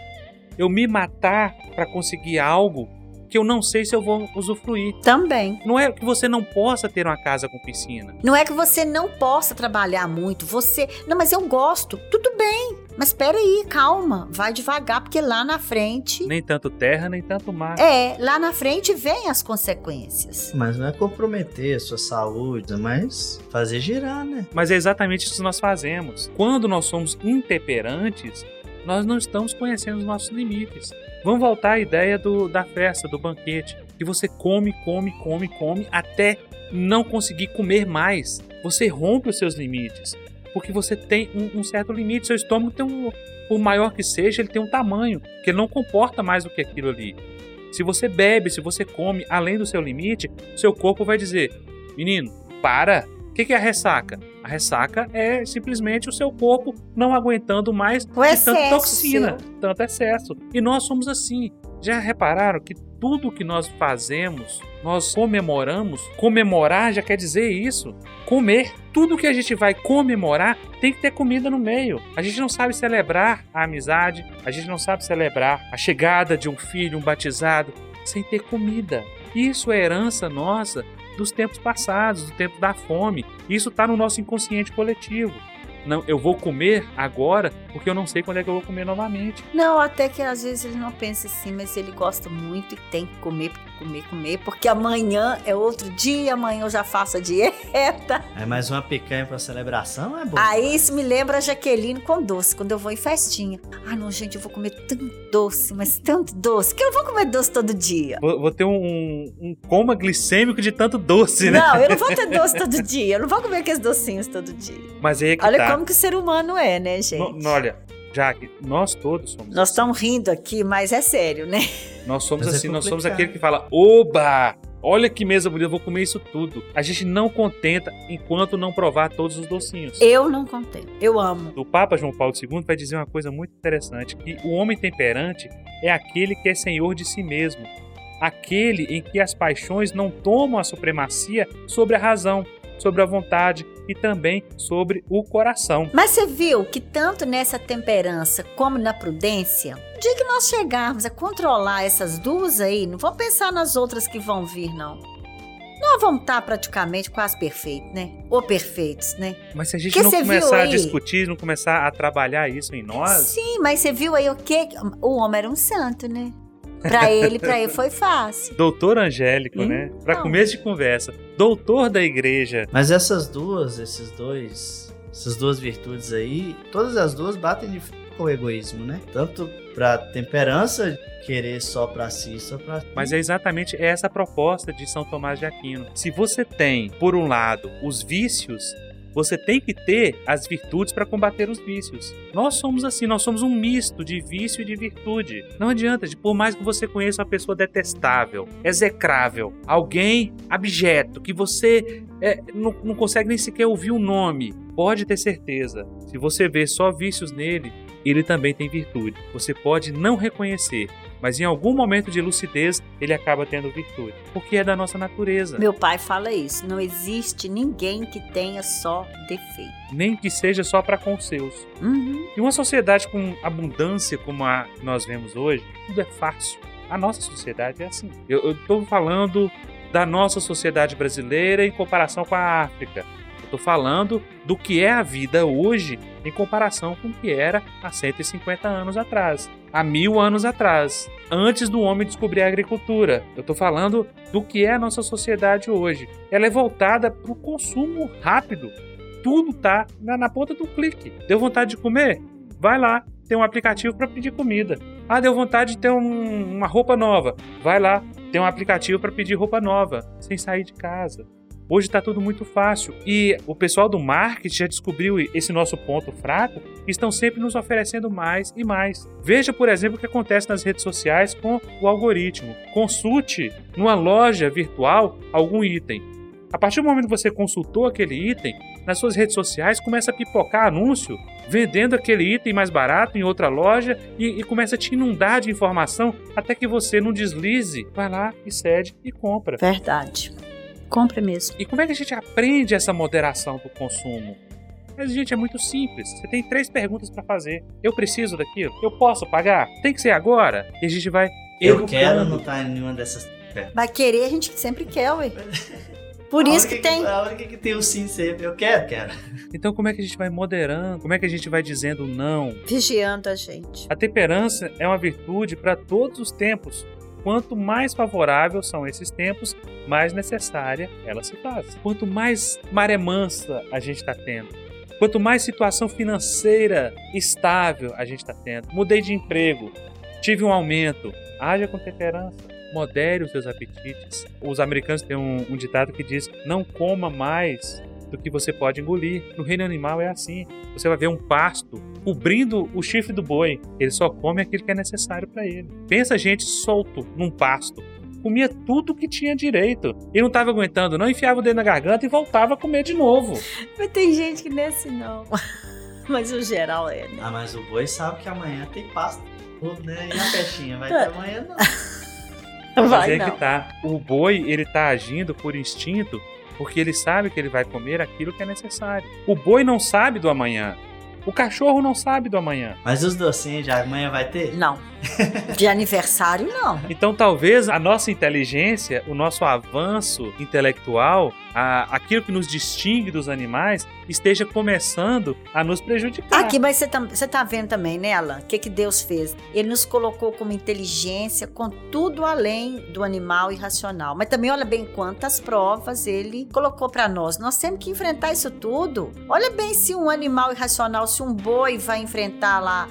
Speaker 1: Eu me matar para conseguir algo que eu não sei se eu vou usufruir.
Speaker 2: Também.
Speaker 1: Não é que você não possa ter uma casa com piscina.
Speaker 2: Não é que você não possa trabalhar muito. Você. Não, mas eu gosto. Tudo bem. Mas espera aí, calma. Vai devagar, porque lá na frente.
Speaker 1: Nem tanto terra, nem tanto mar.
Speaker 2: É, lá na frente vem as consequências.
Speaker 3: Mas não é comprometer a sua saúde, mas fazer girar, né?
Speaker 1: Mas é exatamente isso que nós fazemos. Quando nós somos intemperantes, nós não estamos conhecendo os nossos limites. Vamos voltar à ideia do, da festa, do banquete, que você come, come, come, come até não conseguir comer mais. Você rompe os seus limites, porque você tem um, um certo limite. Seu estômago tem um, por maior que seja, ele tem um tamanho que ele não comporta mais do que aquilo ali. Se você bebe, se você come além do seu limite, seu corpo vai dizer: menino, para, que, que é a ressaca? A ressaca é simplesmente o seu corpo não aguentando mais
Speaker 2: o
Speaker 1: tanta toxina, seu. tanto excesso. E nós somos assim. Já repararam que tudo que nós fazemos, nós comemoramos? Comemorar já quer dizer isso. Comer. Tudo que a gente vai comemorar tem que ter comida no meio. A gente não sabe celebrar a amizade, a gente não sabe celebrar a chegada de um filho, um batizado, sem ter comida. Isso é herança nossa dos tempos passados, do tempo da fome. Isso está no nosso inconsciente coletivo. Não, eu vou comer agora porque eu não sei quando é que eu vou comer novamente.
Speaker 2: Não, até que às vezes ele não pensa assim, mas ele gosta muito e tem que comer porque comer, comer, porque amanhã é outro dia, amanhã eu já faço a dieta.
Speaker 3: É mais uma picanha pra celebração, é bom.
Speaker 2: Aí isso me lembra a Jaqueline com doce, quando eu vou em festinha. Ah, não, gente, eu vou comer tanto doce, mas tanto doce, que eu vou comer doce todo dia.
Speaker 1: Vou, vou ter um, um coma glicêmico de tanto doce, né?
Speaker 2: Não, eu não vou ter doce todo dia, eu não vou comer aqueles docinhos todo dia.
Speaker 1: Mas aí é que
Speaker 2: Olha
Speaker 1: tá.
Speaker 2: como que o ser humano é, né, gente?
Speaker 1: No- olha, Jaque, nós todos somos
Speaker 2: Nós estamos rindo aqui, mas é sério, né?
Speaker 1: Nós somos
Speaker 3: Mas é
Speaker 1: assim, nós somos aquele que fala, oba! Olha que mesa bonita, eu vou comer isso tudo. A gente não contenta enquanto não provar todos os docinhos.
Speaker 2: Eu não contei. Eu amo.
Speaker 1: O Papa João Paulo II vai dizer uma coisa muito interessante, que o homem temperante é aquele que é senhor de si mesmo. Aquele em que as paixões não tomam a supremacia sobre a razão, sobre a vontade e também sobre o coração.
Speaker 2: Mas você viu que tanto nessa temperança como na prudência, o dia que nós chegarmos a controlar essas duas aí, não vou pensar nas outras que vão vir, não. Nós vamos estar praticamente quase perfeitos, né? Ou perfeitos, né?
Speaker 1: Mas se a gente
Speaker 2: Que
Speaker 1: não começar a discutir, não começar a trabalhar isso em nós,
Speaker 2: Sim, mas você viu aí o quê? O homem era um santo, né? Pra ele, pra ele foi fácil.
Speaker 1: doutor Angélico, né? Para
Speaker 2: Então.
Speaker 1: começo de conversa, doutor da igreja,
Speaker 3: Mas essas duas, esses dois, essas duas virtudes aí, todas as duas batem de frente com o egoísmo, né? Tanto pra temperança, querer só pra si, só pra
Speaker 1: Mas é exatamente essa a proposta de São Tomás de Aquino. Se você tem, por um lado, os vícios, você tem que ter as virtudes para combater os vícios. Nós somos assim, nós somos um misto de vício e de virtude. Não adianta, por mais que você conheça uma pessoa detestável, execrável, alguém abjeto, que você é, não, não consegue nem sequer ouvir o nome, pode ter certeza, se você vê só vícios nele, ele também tem virtude. Você pode não reconhecer, mas em algum momento de lucidez ele acaba tendo virtude, porque é da nossa natureza,
Speaker 2: Meu pai fala isso. Não existe ninguém que tenha só defeito.
Speaker 1: nem que seja só para com seus.
Speaker 2: Uhum.
Speaker 1: E uma sociedade com abundância como a que nós vemos hoje, tudo é fácil. A nossa sociedade é assim. Eu estou falando da nossa sociedade brasileira em comparação com a África. Eu estou falando do que é a vida hoje em comparação com o que era há 150 anos atrás, há mil anos atrás, antes do homem descobrir a agricultura. Eu estou falando do que é a nossa sociedade hoje. Ela é voltada para o consumo rápido. Tudo tá na, na ponta do clique. Deu vontade de comer? Vai lá, tem um aplicativo para pedir comida. Ah, deu vontade de ter um- uma roupa nova? Vai lá, tem um aplicativo para pedir roupa nova, sem sair de casa. Hoje está tudo muito fácil e o pessoal do marketing já descobriu esse nosso ponto fraco e estão sempre nos oferecendo mais e mais. Veja, por exemplo, o que acontece nas redes sociais com o algoritmo. Consulte numa loja virtual algum item. A partir do momento que você consultou aquele item, nas suas redes sociais começa a pipocar anúncio vendendo aquele item mais barato em outra loja e, e começa a te inundar de informação até que você não deslize, vai lá e cede e compra.
Speaker 2: Verdade. Compre mesmo.
Speaker 1: E como é que a gente aprende essa moderação do consumo? Mas, gente, é muito simples. Você tem três perguntas para fazer. Eu preciso daquilo? Eu posso pagar? Tem que ser agora? E a gente vai.
Speaker 3: Eu
Speaker 1: educando.
Speaker 3: quero não estar em nenhuma dessas.
Speaker 2: Mas querer a gente sempre quer, ué. Por
Speaker 3: A
Speaker 2: isso
Speaker 3: única
Speaker 2: que tem.
Speaker 3: A única que tem o sim sempre. Eu quero, quero.
Speaker 1: Então, como é que a gente vai moderando? Como é que a gente vai dizendo não?
Speaker 2: Vigiando a gente.
Speaker 1: A temperança é uma virtude para todos os tempos. Quanto mais favorável são esses tempos, mais necessária ela se faz. Quanto mais maré mansa a gente está tendo, quanto mais situação financeira estável a gente está tendo, mudei de emprego, tive um aumento, haja com temperança. Modere os seus apetites. Os americanos têm um, um ditado que diz: não coma mais do que você pode engolir. No reino animal é assim. Você vai ver um pasto cobrindo o chifre do boi. Ele só come aquilo que é necessário para ele. Pensa a gente solto num pasto. Comia tudo que tinha direito. E não estava aguentando, não enfiava o dedo na garganta e voltava a comer de novo.
Speaker 2: Mas tem gente que não assim, não. Mas o geral é, né?
Speaker 3: Ah, mas o boi sabe que amanhã tem pasta. Tudo, né? E a peixinha? Vai ter amanhã não.
Speaker 1: Mas
Speaker 2: Vai
Speaker 1: é
Speaker 2: não.
Speaker 1: que tá. O boi, ele tá agindo por instinto porque ele sabe que ele vai comer aquilo que é necessário. O boi não sabe do amanhã. O cachorro não sabe do amanhã.
Speaker 3: Mas os docinhos já amanhã vai ter?
Speaker 2: Não. De aniversário, não.
Speaker 1: Então talvez a nossa inteligência, o nosso avanço intelectual, a, aquilo que nos distingue dos animais esteja começando a nos prejudicar.
Speaker 2: Aqui, mas você tá, você tá vendo também, né, Alan? O que, que Deus fez? Ele nos colocou como inteligência, com tudo além do animal irracional. Mas também olha bem quantas provas ele colocou para nós. Nós temos que enfrentar isso tudo. Olha bem se um animal irracional, se um boi vai enfrentar lá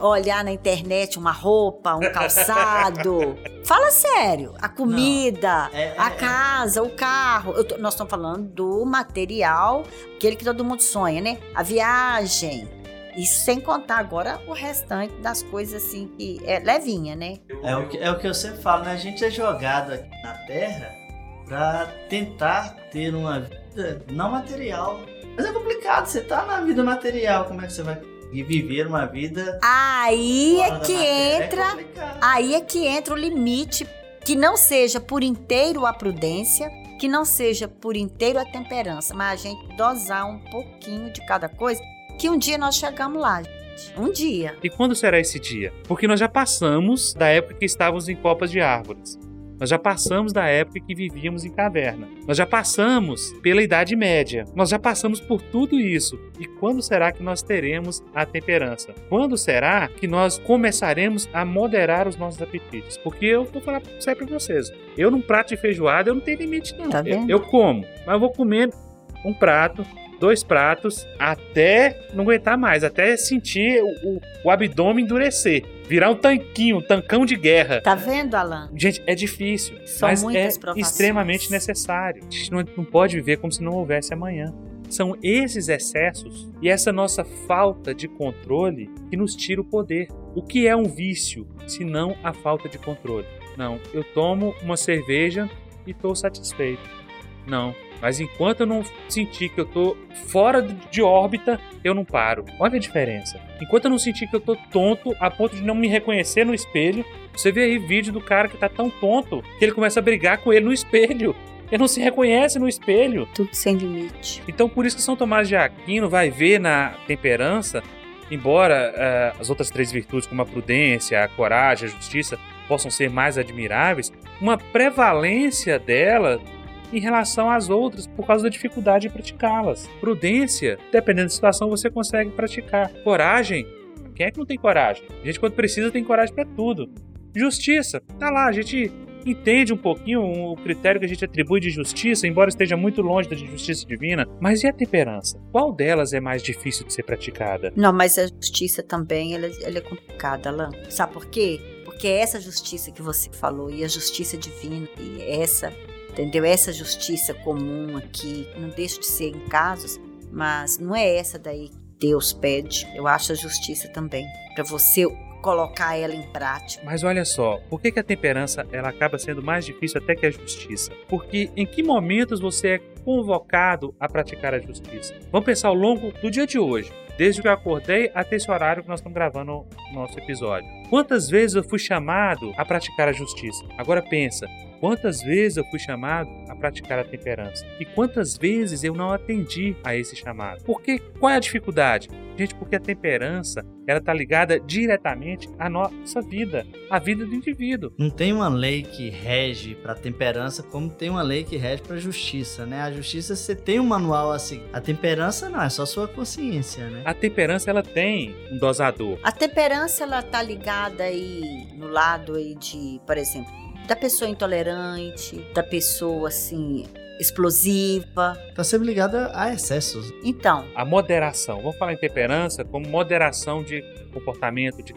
Speaker 2: olhar na internet uma roupa, um calçado. Fala sério. A comida, é, é, a é. casa, o carro. Tô, nós estamos falando do material, aquele que todo mundo sonha, né? A viagem. Isso sem contar agora o restante das coisas assim que é levinha, né?
Speaker 3: É o que, é o que eu sempre falo, né? A gente é jogado aqui na Terra para tentar ter uma vida não material. Mas é complicado, você tá na vida material, como é que você vai e viver uma vida.
Speaker 2: Aí é que é entra. É aí é que entra o limite que não seja por inteiro a prudência, que não seja por inteiro a temperança, mas a gente dosar um pouquinho de cada coisa, que um dia nós chegamos lá. Um dia.
Speaker 1: E quando será esse dia? Porque nós já passamos da época que estávamos em copas de árvores. Nós já passamos da época que vivíamos em caverna. Nós já passamos pela Idade Média. Nós já passamos por tudo isso. E quando será que nós teremos a temperança? Quando será que nós começaremos a moderar os nossos apetites? Porque eu vou falar sempre para vocês. Eu num prato de feijoada eu não tenho limite não. Tá eu, eu como, mas eu vou comer um prato dois pratos até não aguentar mais, até sentir o, o, o abdômen endurecer. Virar um tanquinho, um tancão de guerra.
Speaker 2: Tá vendo, Alan?
Speaker 1: Gente, é difícil.
Speaker 2: São
Speaker 1: mas
Speaker 2: muitas
Speaker 1: é
Speaker 2: provações.
Speaker 1: extremamente necessário. A gente não, não pode viver como se não houvesse amanhã. São esses excessos e essa nossa falta de controle que nos tira o poder. O que é um vício se não a falta de controle? Não, eu tomo uma cerveja e estou satisfeito. Não, mas enquanto eu não sentir que eu tô fora de órbita, eu não paro. Olha a diferença. Enquanto eu não sentir que eu tô tonto a ponto de não me reconhecer no espelho, você vê aí vídeo do cara que tá tão tonto que ele começa a brigar com ele no espelho. Ele não se reconhece no espelho.
Speaker 2: Tudo sem limite.
Speaker 1: Então por isso que São Tomás de Aquino vai ver na temperança, embora uh, as outras três virtudes, como a prudência, a coragem, a justiça, possam ser mais admiráveis, uma prevalência dela em relação às outras por causa da dificuldade de praticá-las. Prudência, dependendo da situação, você consegue praticar. Coragem, quem é que não tem coragem? A gente, quando precisa, tem coragem para tudo. Justiça, tá lá, a gente entende um pouquinho o critério que a gente atribui de justiça, embora esteja muito longe da justiça divina. Mas e a temperança? Qual delas é mais difícil de ser praticada?
Speaker 2: Não, mas a justiça também ela, ela é complicada, Alain. Sabe por quê? Porque essa justiça que você falou e a justiça divina e essa entendeu? Essa justiça comum aqui não deixa de ser em casos, mas não é essa daí que Deus pede. Eu acho a justiça também para você colocar ela em prática.
Speaker 1: Mas olha só, por que, que a temperança ela acaba sendo mais difícil até que a justiça? Porque em que momentos você é convocado a praticar a justiça? Vamos pensar ao longo do dia de hoje. Desde que eu acordei até esse horário que nós estamos gravando o nosso episódio. Quantas vezes eu fui chamado a praticar a justiça? Agora pensa, Quantas vezes eu fui chamado a praticar a temperança? E quantas vezes eu não atendi a esse chamado? Porque qual é a dificuldade? Gente, porque a temperança ela está ligada diretamente à nossa vida, à vida do indivíduo.
Speaker 3: Não tem uma lei que rege para a temperança como tem uma lei que rege para a justiça, né? A justiça você tem um manual assim. A temperança não, é só sua consciência, né?
Speaker 1: A temperança ela tem um dosador.
Speaker 2: A temperança ela tá ligada aí no lado aí de, por exemplo, da pessoa intolerante, da pessoa assim explosiva.
Speaker 3: Tá sempre ligada a excessos.
Speaker 2: Então.
Speaker 1: A moderação. Vamos falar em temperança como moderação de comportamento. De...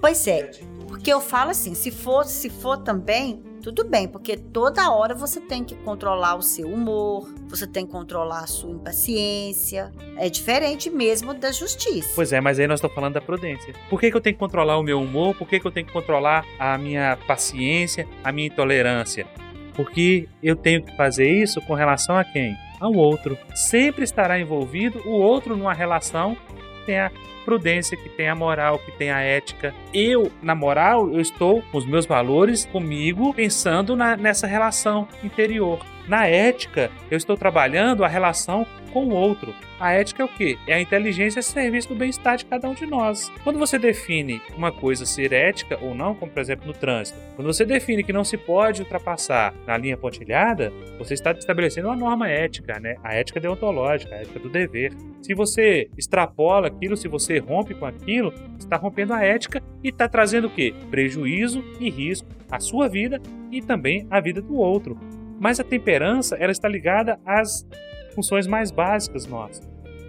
Speaker 2: Pois é. Porque eu falo assim, se for, se for também tudo bem, porque toda hora você tem que controlar o seu humor, você tem que controlar a sua impaciência. É diferente mesmo da justiça.
Speaker 1: Pois é, mas aí nós estamos falando da prudência. Por que, que eu tenho que controlar o meu humor? Por que, que eu tenho que controlar a minha paciência, a minha intolerância? Porque eu tenho que fazer isso com relação a quem? Ao outro. Sempre estará envolvido o outro numa relação que tenha prudência, que tem a moral, que tem a ética. Eu, na moral, eu estou com os meus valores comigo, pensando na, nessa relação interior. Na ética, eu estou trabalhando a relação com o outro. A ética é o quê? É a inteligência a serviço do bem-estar de cada um de nós. Quando você define uma coisa ser ética ou não, como por exemplo no trânsito, quando você define que não se pode ultrapassar na linha pontilhada, você está estabelecendo uma norma ética, né? A ética deontológica, a ética do dever. Se você extrapola aquilo, se você rompe com aquilo, está rompendo a ética e está trazendo o quê? Prejuízo e risco à sua vida e também à vida do outro. Mas a temperança, ela está ligada às funções mais básicas nossas.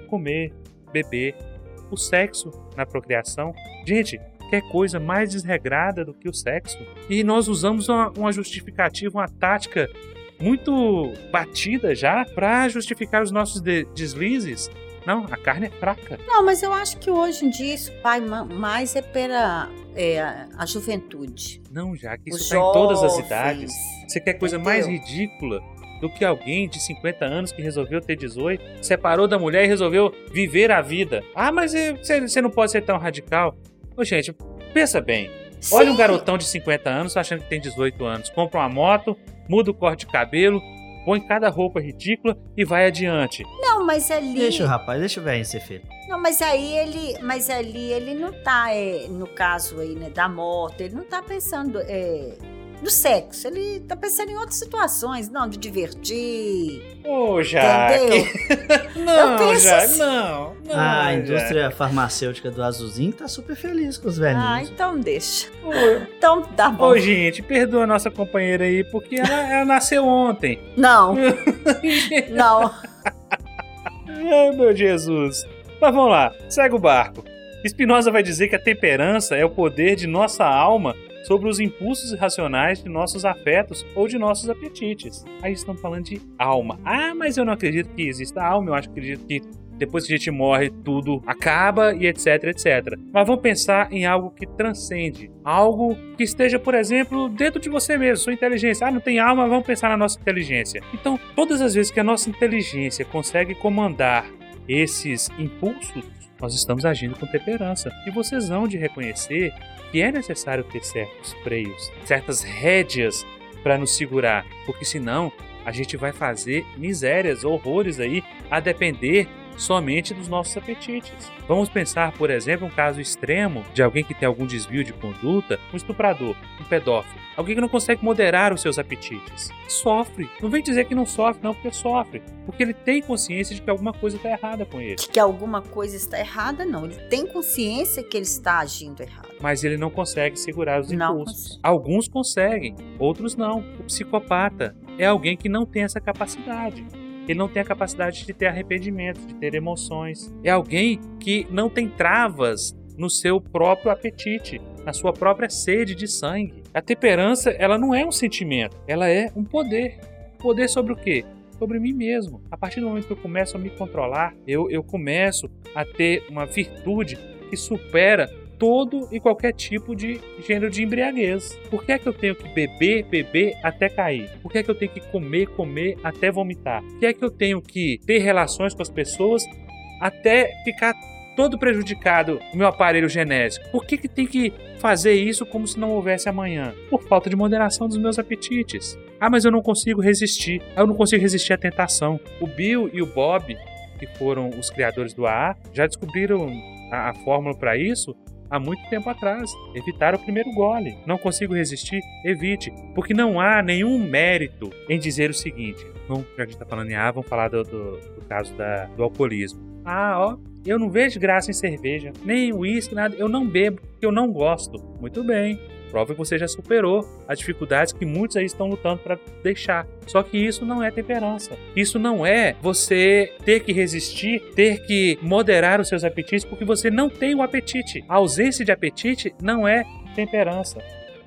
Speaker 1: Comer, beber, o sexo na procriação. Gente, quer coisa mais desregrada do que o sexo? E nós usamos uma, uma justificativa, uma tática muito batida já para justificar os nossos de deslizes. Não, a carne é fraca.
Speaker 2: Não, mas eu acho que hoje em dia isso vai mais é pela é, a juventude.
Speaker 1: Não, já que isso está em todas as idades. Você quer coisa Entendeu? mais ridícula do que alguém de 50 anos que resolveu ter 18, separou da mulher e resolveu viver a vida. Ah, mas você não pode ser tão radical. Ô, gente, pensa bem. Sim. Olha um garotão de 50 anos achando que tem 18 anos, compra uma moto, muda o corte de cabelo, põe cada roupa ridícula e vai adiante.
Speaker 2: Não, mas ali.
Speaker 3: Deixa o rapaz, deixa o velho ser filho.
Speaker 2: Não, mas aí ele, mas ali ele não tá, é, no caso aí, né, da moto, ele não tá pensando é, no sexo, ele tá pensando em outras situações, não, de divertir.
Speaker 1: Ô, Jaque. não,
Speaker 2: penso
Speaker 1: Jaque, assim. não, não.
Speaker 3: Ah, a indústria farmacêutica do Azulzinho tá super feliz com os velhinhos.
Speaker 2: Ah, então deixa. Ô, então tá bom.
Speaker 1: Ô, gente, perdoa a nossa companheira aí, porque ela, ela nasceu ontem.
Speaker 2: Não. não.
Speaker 1: Ai, meu Jesus. Mas vamos lá, segue o barco. Spinoza vai dizer que a temperança é o poder de nossa alma sobre os impulsos irracionais de nossos afetos ou de nossos apetites. Aí estamos falando de alma. Ah, mas eu não acredito que exista alma, eu acho que acredito que depois que a gente morre, tudo acaba e etc, etc. Mas vamos pensar em algo que transcende, algo que esteja, por exemplo, dentro de você mesmo, sua inteligência. Ah, não tem alma, vamos pensar na nossa inteligência. Então, todas as vezes que a nossa inteligência consegue comandar esses impulsos, nós estamos agindo com temperança. E vocês vão de reconhecer que é necessário ter certos freios, certas rédeas para nos segurar, porque senão a gente vai fazer misérias, horrores aí, a depender somente dos nossos apetites. Vamos pensar, por exemplo, um caso extremo de alguém que tem algum desvio de conduta, um estuprador, um pedófilo, alguém que não consegue moderar os seus apetites. Sofre. Não vem dizer que não sofre, não, porque sofre. Porque ele tem consciência de que alguma coisa está errada com ele.
Speaker 2: De que alguma coisa está errada, não. Ele tem consciência que ele está agindo errado.
Speaker 1: Mas ele não consegue segurar os impulsos. Alguns conseguem, outros não. O psicopata é alguém que não tem essa capacidade. Ele não tem a capacidade de ter arrependimento, de ter emoções. É alguém que não tem travas no seu próprio apetite, na sua própria sede de sangue. A temperança, ela não é um sentimento, ela é um poder. Poder sobre o quê? Sobre mim mesmo. A partir do momento que eu começo a me controlar, eu, eu começo a ter uma virtude que supera todo e qualquer tipo de gênero de embriaguez. Por que é que eu tenho que beber, beber até cair? Por que é que eu tenho que comer, comer até vomitar? Por que é que eu tenho que ter relações com as pessoas até ficar todo prejudicado o meu aparelho genésico? Por que, que tem que fazer isso como se não houvesse amanhã? Por falta de moderação dos meus apetites. Ah, mas eu não consigo resistir. Ah, eu não consigo resistir à tentação. O Bill e o Bob, que foram os criadores do AA, já descobriram a, a fórmula para isso há muito tempo atrás. Evitar o primeiro gole. Não consigo resistir? Evite. Porque não há nenhum mérito em dizer o seguinte. Bom, já que a gente está falando em A, vamos falar do, do, do caso da, do alcoolismo. Ah, ó, eu não vejo graça em cerveja, nem uísque, nada. Eu não bebo, porque eu não gosto. Muito bem prova que você já superou as dificuldades que muitos aí estão lutando para deixar. Só que isso não é temperança. Isso não é você ter que resistir, ter que moderar os seus apetites porque você não tem o apetite. A ausência de apetite não é temperança.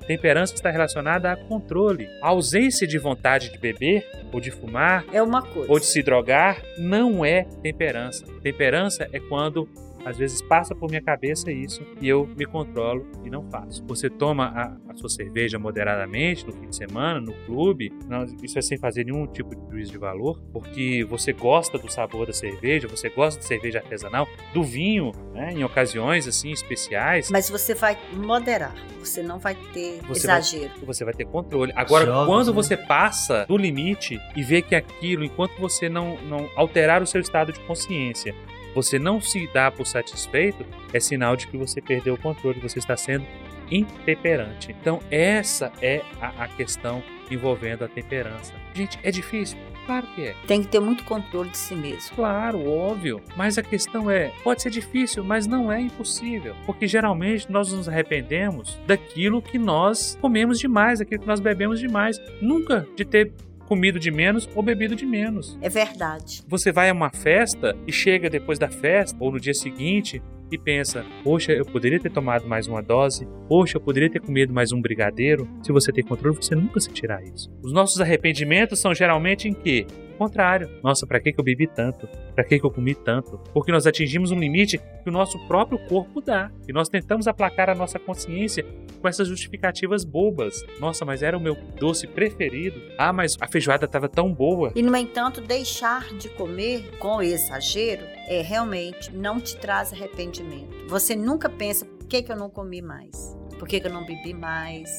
Speaker 1: Temperança está relacionada a controle. A ausência de vontade de beber ou de fumar
Speaker 2: é uma coisa.
Speaker 1: Ou de se drogar não é temperança. Temperança é quando Às vezes passa por minha cabeça isso e eu me controlo e não faço. Você toma a, a sua cerveja moderadamente no fim de semana, no clube, não, isso é sem fazer nenhum tipo de juízo de valor, porque você gosta do sabor da cerveja, você gosta de cerveja artesanal, do vinho, né, em ocasiões assim especiais.
Speaker 2: Mas você vai moderar, você não vai ter
Speaker 1: Você
Speaker 2: exagero.
Speaker 1: você vai ter controle. Agora,
Speaker 3: Jogos,
Speaker 1: quando
Speaker 3: né?
Speaker 1: você passa do limite e vê que aquilo, enquanto você não, não alterar o seu estado de consciência, você não se dá por satisfeito, é sinal de que você perdeu o controle, você está sendo intemperante. Então, essa é a, a questão envolvendo a temperança. Gente, é difícil? Claro que é.
Speaker 2: Tem que ter muito controle de si mesmo.
Speaker 1: Claro, óbvio. Mas a questão é, pode ser difícil, mas não é impossível. Porque geralmente nós nos arrependemos daquilo que nós comemos demais, daquilo que nós bebemos demais. Nunca de ter comido de menos ou bebido de menos.
Speaker 2: É verdade.
Speaker 1: Você vai a uma festa e chega depois da festa ou no dia seguinte e pensa: Poxa, eu poderia ter tomado mais uma dose. Poxa, eu poderia ter comido mais um brigadeiro. Se você tem controle, você nunca sentirá isso. Os nossos arrependimentos são geralmente em quê? Contrário. Nossa, pra que que eu bebi tanto? Pra que que eu comi tanto? Porque nós atingimos um limite que o nosso próprio corpo dá. E nós tentamos aplacar a nossa consciência com essas justificativas bobas. Nossa, mas era o meu doce preferido. Ah, mas a feijoada estava tão boa.
Speaker 2: E, no entanto, deixar de comer com exagero é realmente não te traz arrependimento. Você nunca pensa por que, que eu não comi mais? Por que, que eu não bebi mais?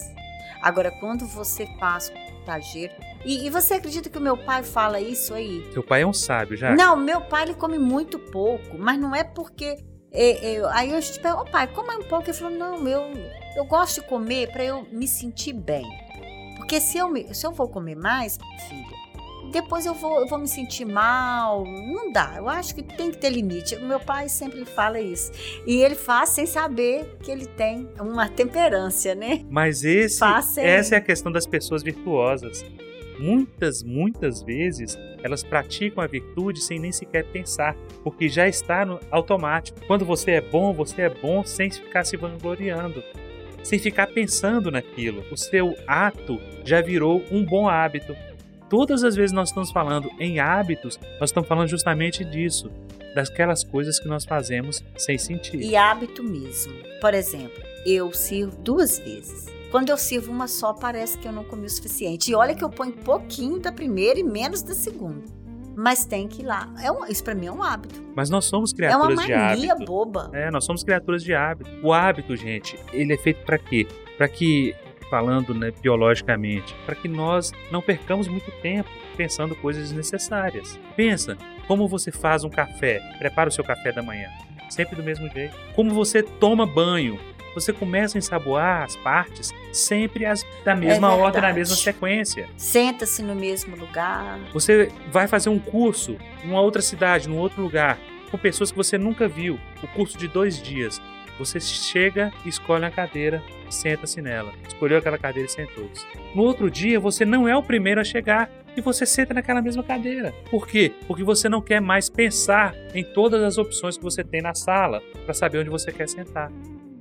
Speaker 2: Agora, quando você faz com exagero. E, e você acredita que o meu pai fala isso aí?
Speaker 1: Seu pai é um sábio, já.
Speaker 2: Não, meu pai ele come muito pouco, mas não é porque. é, é, aí eu te pergunto, ô pai, como é um pouco? Ele falou, não, eu, eu gosto de comer para eu me sentir bem. Porque se eu, me- se eu vou comer mais, filha, depois eu vou, eu vou me sentir mal. Não dá. Eu acho que tem que ter limite. O meu pai sempre fala isso. E ele faz sem saber que ele tem uma temperância, né?
Speaker 1: Mas esse, essa é a questão das pessoas virtuosas. Muitas, muitas vezes elas praticam a virtude sem nem sequer pensar, porque já está no automático. Quando você é bom, você é bom sem ficar se vangloriando, sem ficar pensando naquilo. O seu ato já virou um bom hábito. Todas as vezes nós estamos falando em hábitos, nós estamos falando justamente disso, daquelas coisas que nós fazemos sem sentir.
Speaker 2: E hábito mesmo. Por exemplo, eu sirvo duas vezes. Quando eu sirvo uma só, parece que eu não comi o suficiente. E olha que eu ponho pouquinho da primeira e menos da segunda. Mas tem que ir lá. É um, isso pra mim é um hábito.
Speaker 1: Mas nós somos
Speaker 2: É uma
Speaker 1: criaturas de
Speaker 2: mania
Speaker 1: hábito.
Speaker 2: boba.
Speaker 1: É, nós somos criaturas de hábito. O hábito, gente, ele é feito para quê? Para que, falando né, biologicamente, para que nós não percamos muito tempo pensando coisas desnecessárias. Pensa, como você faz um café, prepara o seu café da manhã, sempre do mesmo jeito. Como você toma banho, você começa a ensaboar as partes sempre as, da mesma ordem, na mesma sequência.
Speaker 2: Senta-se no mesmo lugar.
Speaker 1: Você vai fazer um curso em uma outra cidade, num outro lugar, com pessoas que você nunca viu. O curso de dois dias. Você chega, escolhe a cadeira, senta-se nela. Escolheu aquela cadeira e sentou-se. No outro dia, você não é o primeiro a chegar e você senta naquela mesma cadeira. Por quê? Porque você não quer mais pensar em todas as opções que você tem na sala para saber onde você quer sentar.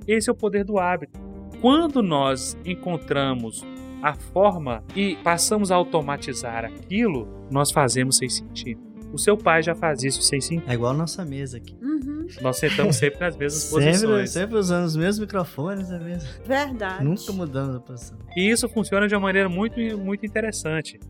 Speaker 1: Esse é o poder do hábito. Quando nós encontramos a forma e passamos a automatizar aquilo, nós fazemos sem sentir. O seu pai já faz isso sem sentir.
Speaker 3: É igual a nossa mesa aqui.
Speaker 2: Uhum,
Speaker 1: Nós sentamos sempre nas mesmas
Speaker 3: Sempre,
Speaker 1: posições.
Speaker 3: sempre usando os mesmos microfones, é mesmo.
Speaker 2: verdade.
Speaker 3: Nunca mudando a posição.
Speaker 1: E isso funciona de uma maneira muito, muito interessante,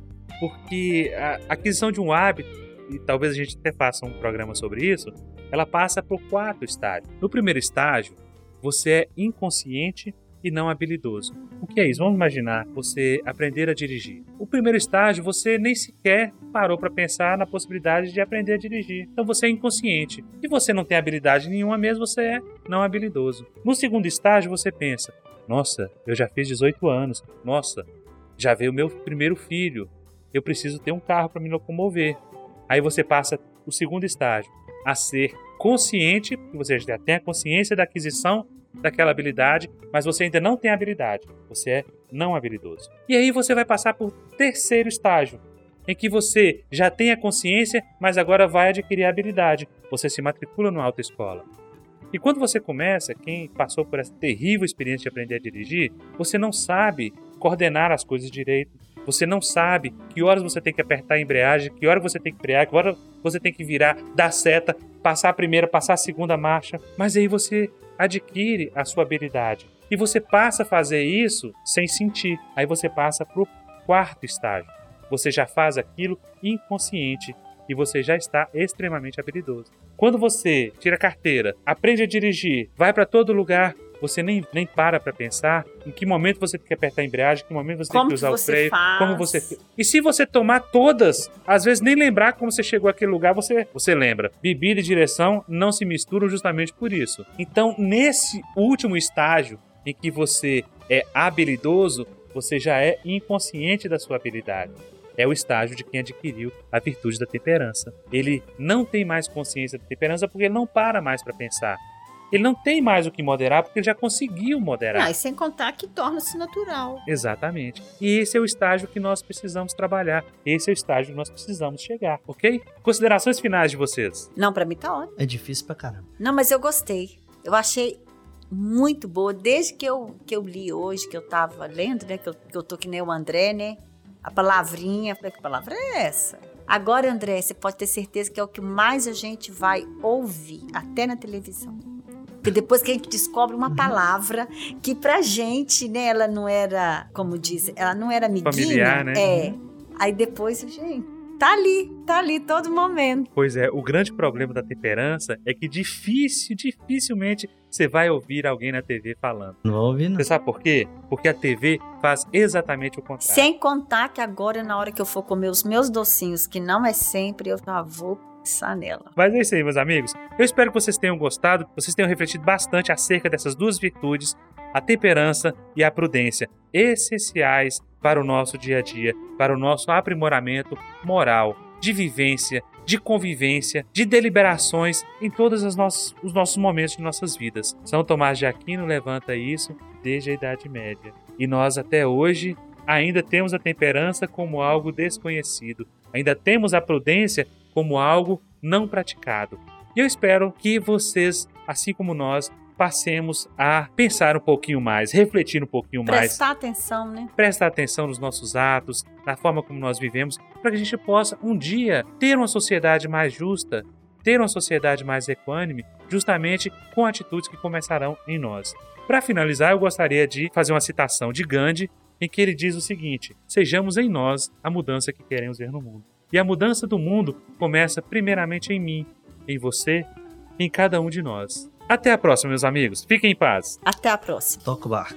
Speaker 1: porque a aquisição de um hábito, e talvez a gente até faça um programa sobre isso, ela passa por quatro estágios. No primeiro estágio, você é inconsciente e não habilidoso. O que é isso? Vamos imaginar você aprender a dirigir. O primeiro estágio, você nem sequer parou para pensar na possibilidade de aprender a dirigir. Então você é inconsciente. E você não tem habilidade nenhuma mesmo, você é não habilidoso. No segundo estágio, você pensa: nossa, eu já fiz 18 anos. Nossa, já veio o meu primeiro filho. Eu preciso ter um carro para me locomover. Aí você passa o segundo estágio a ser consciente, que você já tem a consciência da aquisição daquela habilidade, mas você ainda não tem habilidade. Você é não habilidoso. E aí você vai passar por terceiro estágio, em que você já tem a consciência, mas agora vai adquirir a habilidade. Você se matricula numa autoescola. E quando você começa, quem passou por essa terrível experiência de aprender a dirigir, você não sabe coordenar as coisas direito, Você não sabe que horas você tem que apertar a embreagem, que hora você tem que frear, que hora você tem que virar, dar seta, passar a primeira, passar a segunda marcha. Mas aí você adquire a sua habilidade. E você passa a fazer isso sem sentir. Aí você passa para o quarto estágio. Você já faz aquilo inconsciente e você já está extremamente habilidoso. Quando você tira a carteira, aprende a dirigir, vai para todo lugar, você nem, nem para para pensar em que momento você tem que apertar a embreagem, em que momento você
Speaker 2: como
Speaker 1: tem que usar
Speaker 2: que
Speaker 1: o freio,
Speaker 2: faz?
Speaker 1: como você. E se você tomar todas, às vezes nem lembrar como você chegou àquele lugar, você, você lembra. Bebida e direção não se misturam justamente por isso. Então, nesse último estágio em que você é habilidoso, você já é inconsciente da sua habilidade é o estágio de quem adquiriu a virtude da temperança. Ele não tem mais consciência da temperança porque ele não para mais para pensar. Ele não tem mais o que moderar porque ele já conseguiu moderar.
Speaker 2: Ah, e sem contar que torna-se natural.
Speaker 1: Exatamente. E esse é o estágio que nós precisamos trabalhar. Esse é o estágio que nós precisamos chegar, ok? Considerações finais de vocês.
Speaker 2: Não, pra mim tá ótimo.
Speaker 3: É difícil pra caramba.
Speaker 2: Não, mas eu gostei. Eu achei muito boa. Desde que eu, que eu li hoje, que eu tava lendo, né? Que eu, que eu tô que nem o André, né? A palavrinha. Falei, que palavra é essa? Agora, André, você pode ter certeza que é o que mais a gente vai ouvir, até na televisão. Porque depois que a gente descobre uma palavra que pra gente, né, ela não era, como diz, ela não era amiguinha.
Speaker 1: Familiar, né?
Speaker 2: É. Aí depois, gente, tá ali, tá ali todo momento.
Speaker 1: Pois é, o grande problema da temperança é que difícil, dificilmente você vai ouvir alguém na TV falando.
Speaker 3: Não vou ouvir, não.
Speaker 1: Você sabe por quê? Porque a TV faz exatamente o contrário.
Speaker 2: Sem contar que agora, na hora que eu for comer os meus docinhos, que não é sempre, eu já vou pensar nela.
Speaker 1: Mas é isso aí, meus amigos. Eu espero que vocês tenham gostado, que vocês tenham refletido bastante acerca dessas duas virtudes, a temperança e a prudência, essenciais para o nosso dia a dia, para o nosso aprimoramento moral, de vivência, de convivência, de deliberações em todos os nossos, os nossos momentos de nossas vidas. São Tomás de Aquino levanta isso desde a Idade Média. E nós, até hoje, ainda temos a temperança como algo desconhecido, ainda temos a prudência como algo não praticado. E eu espero que vocês, assim como nós, passemos a pensar um pouquinho mais, refletir um pouquinho mais,
Speaker 2: Prestar atenção, né?
Speaker 1: prestar atenção nos nossos atos, na forma como nós vivemos, para que a gente possa um dia ter uma sociedade mais justa, ter uma sociedade mais equânime, justamente com atitudes que começarão em nós. Para finalizar, eu gostaria de fazer uma citação de Gandhi, em que ele diz o seguinte: Sejamos em nós a mudança que queremos ver no mundo. E a mudança do mundo começa primeiramente em mim, em você, em cada um de nós. Até a próxima, meus amigos. Fiquem em paz.
Speaker 2: Até a próxima.
Speaker 3: Toca o barco.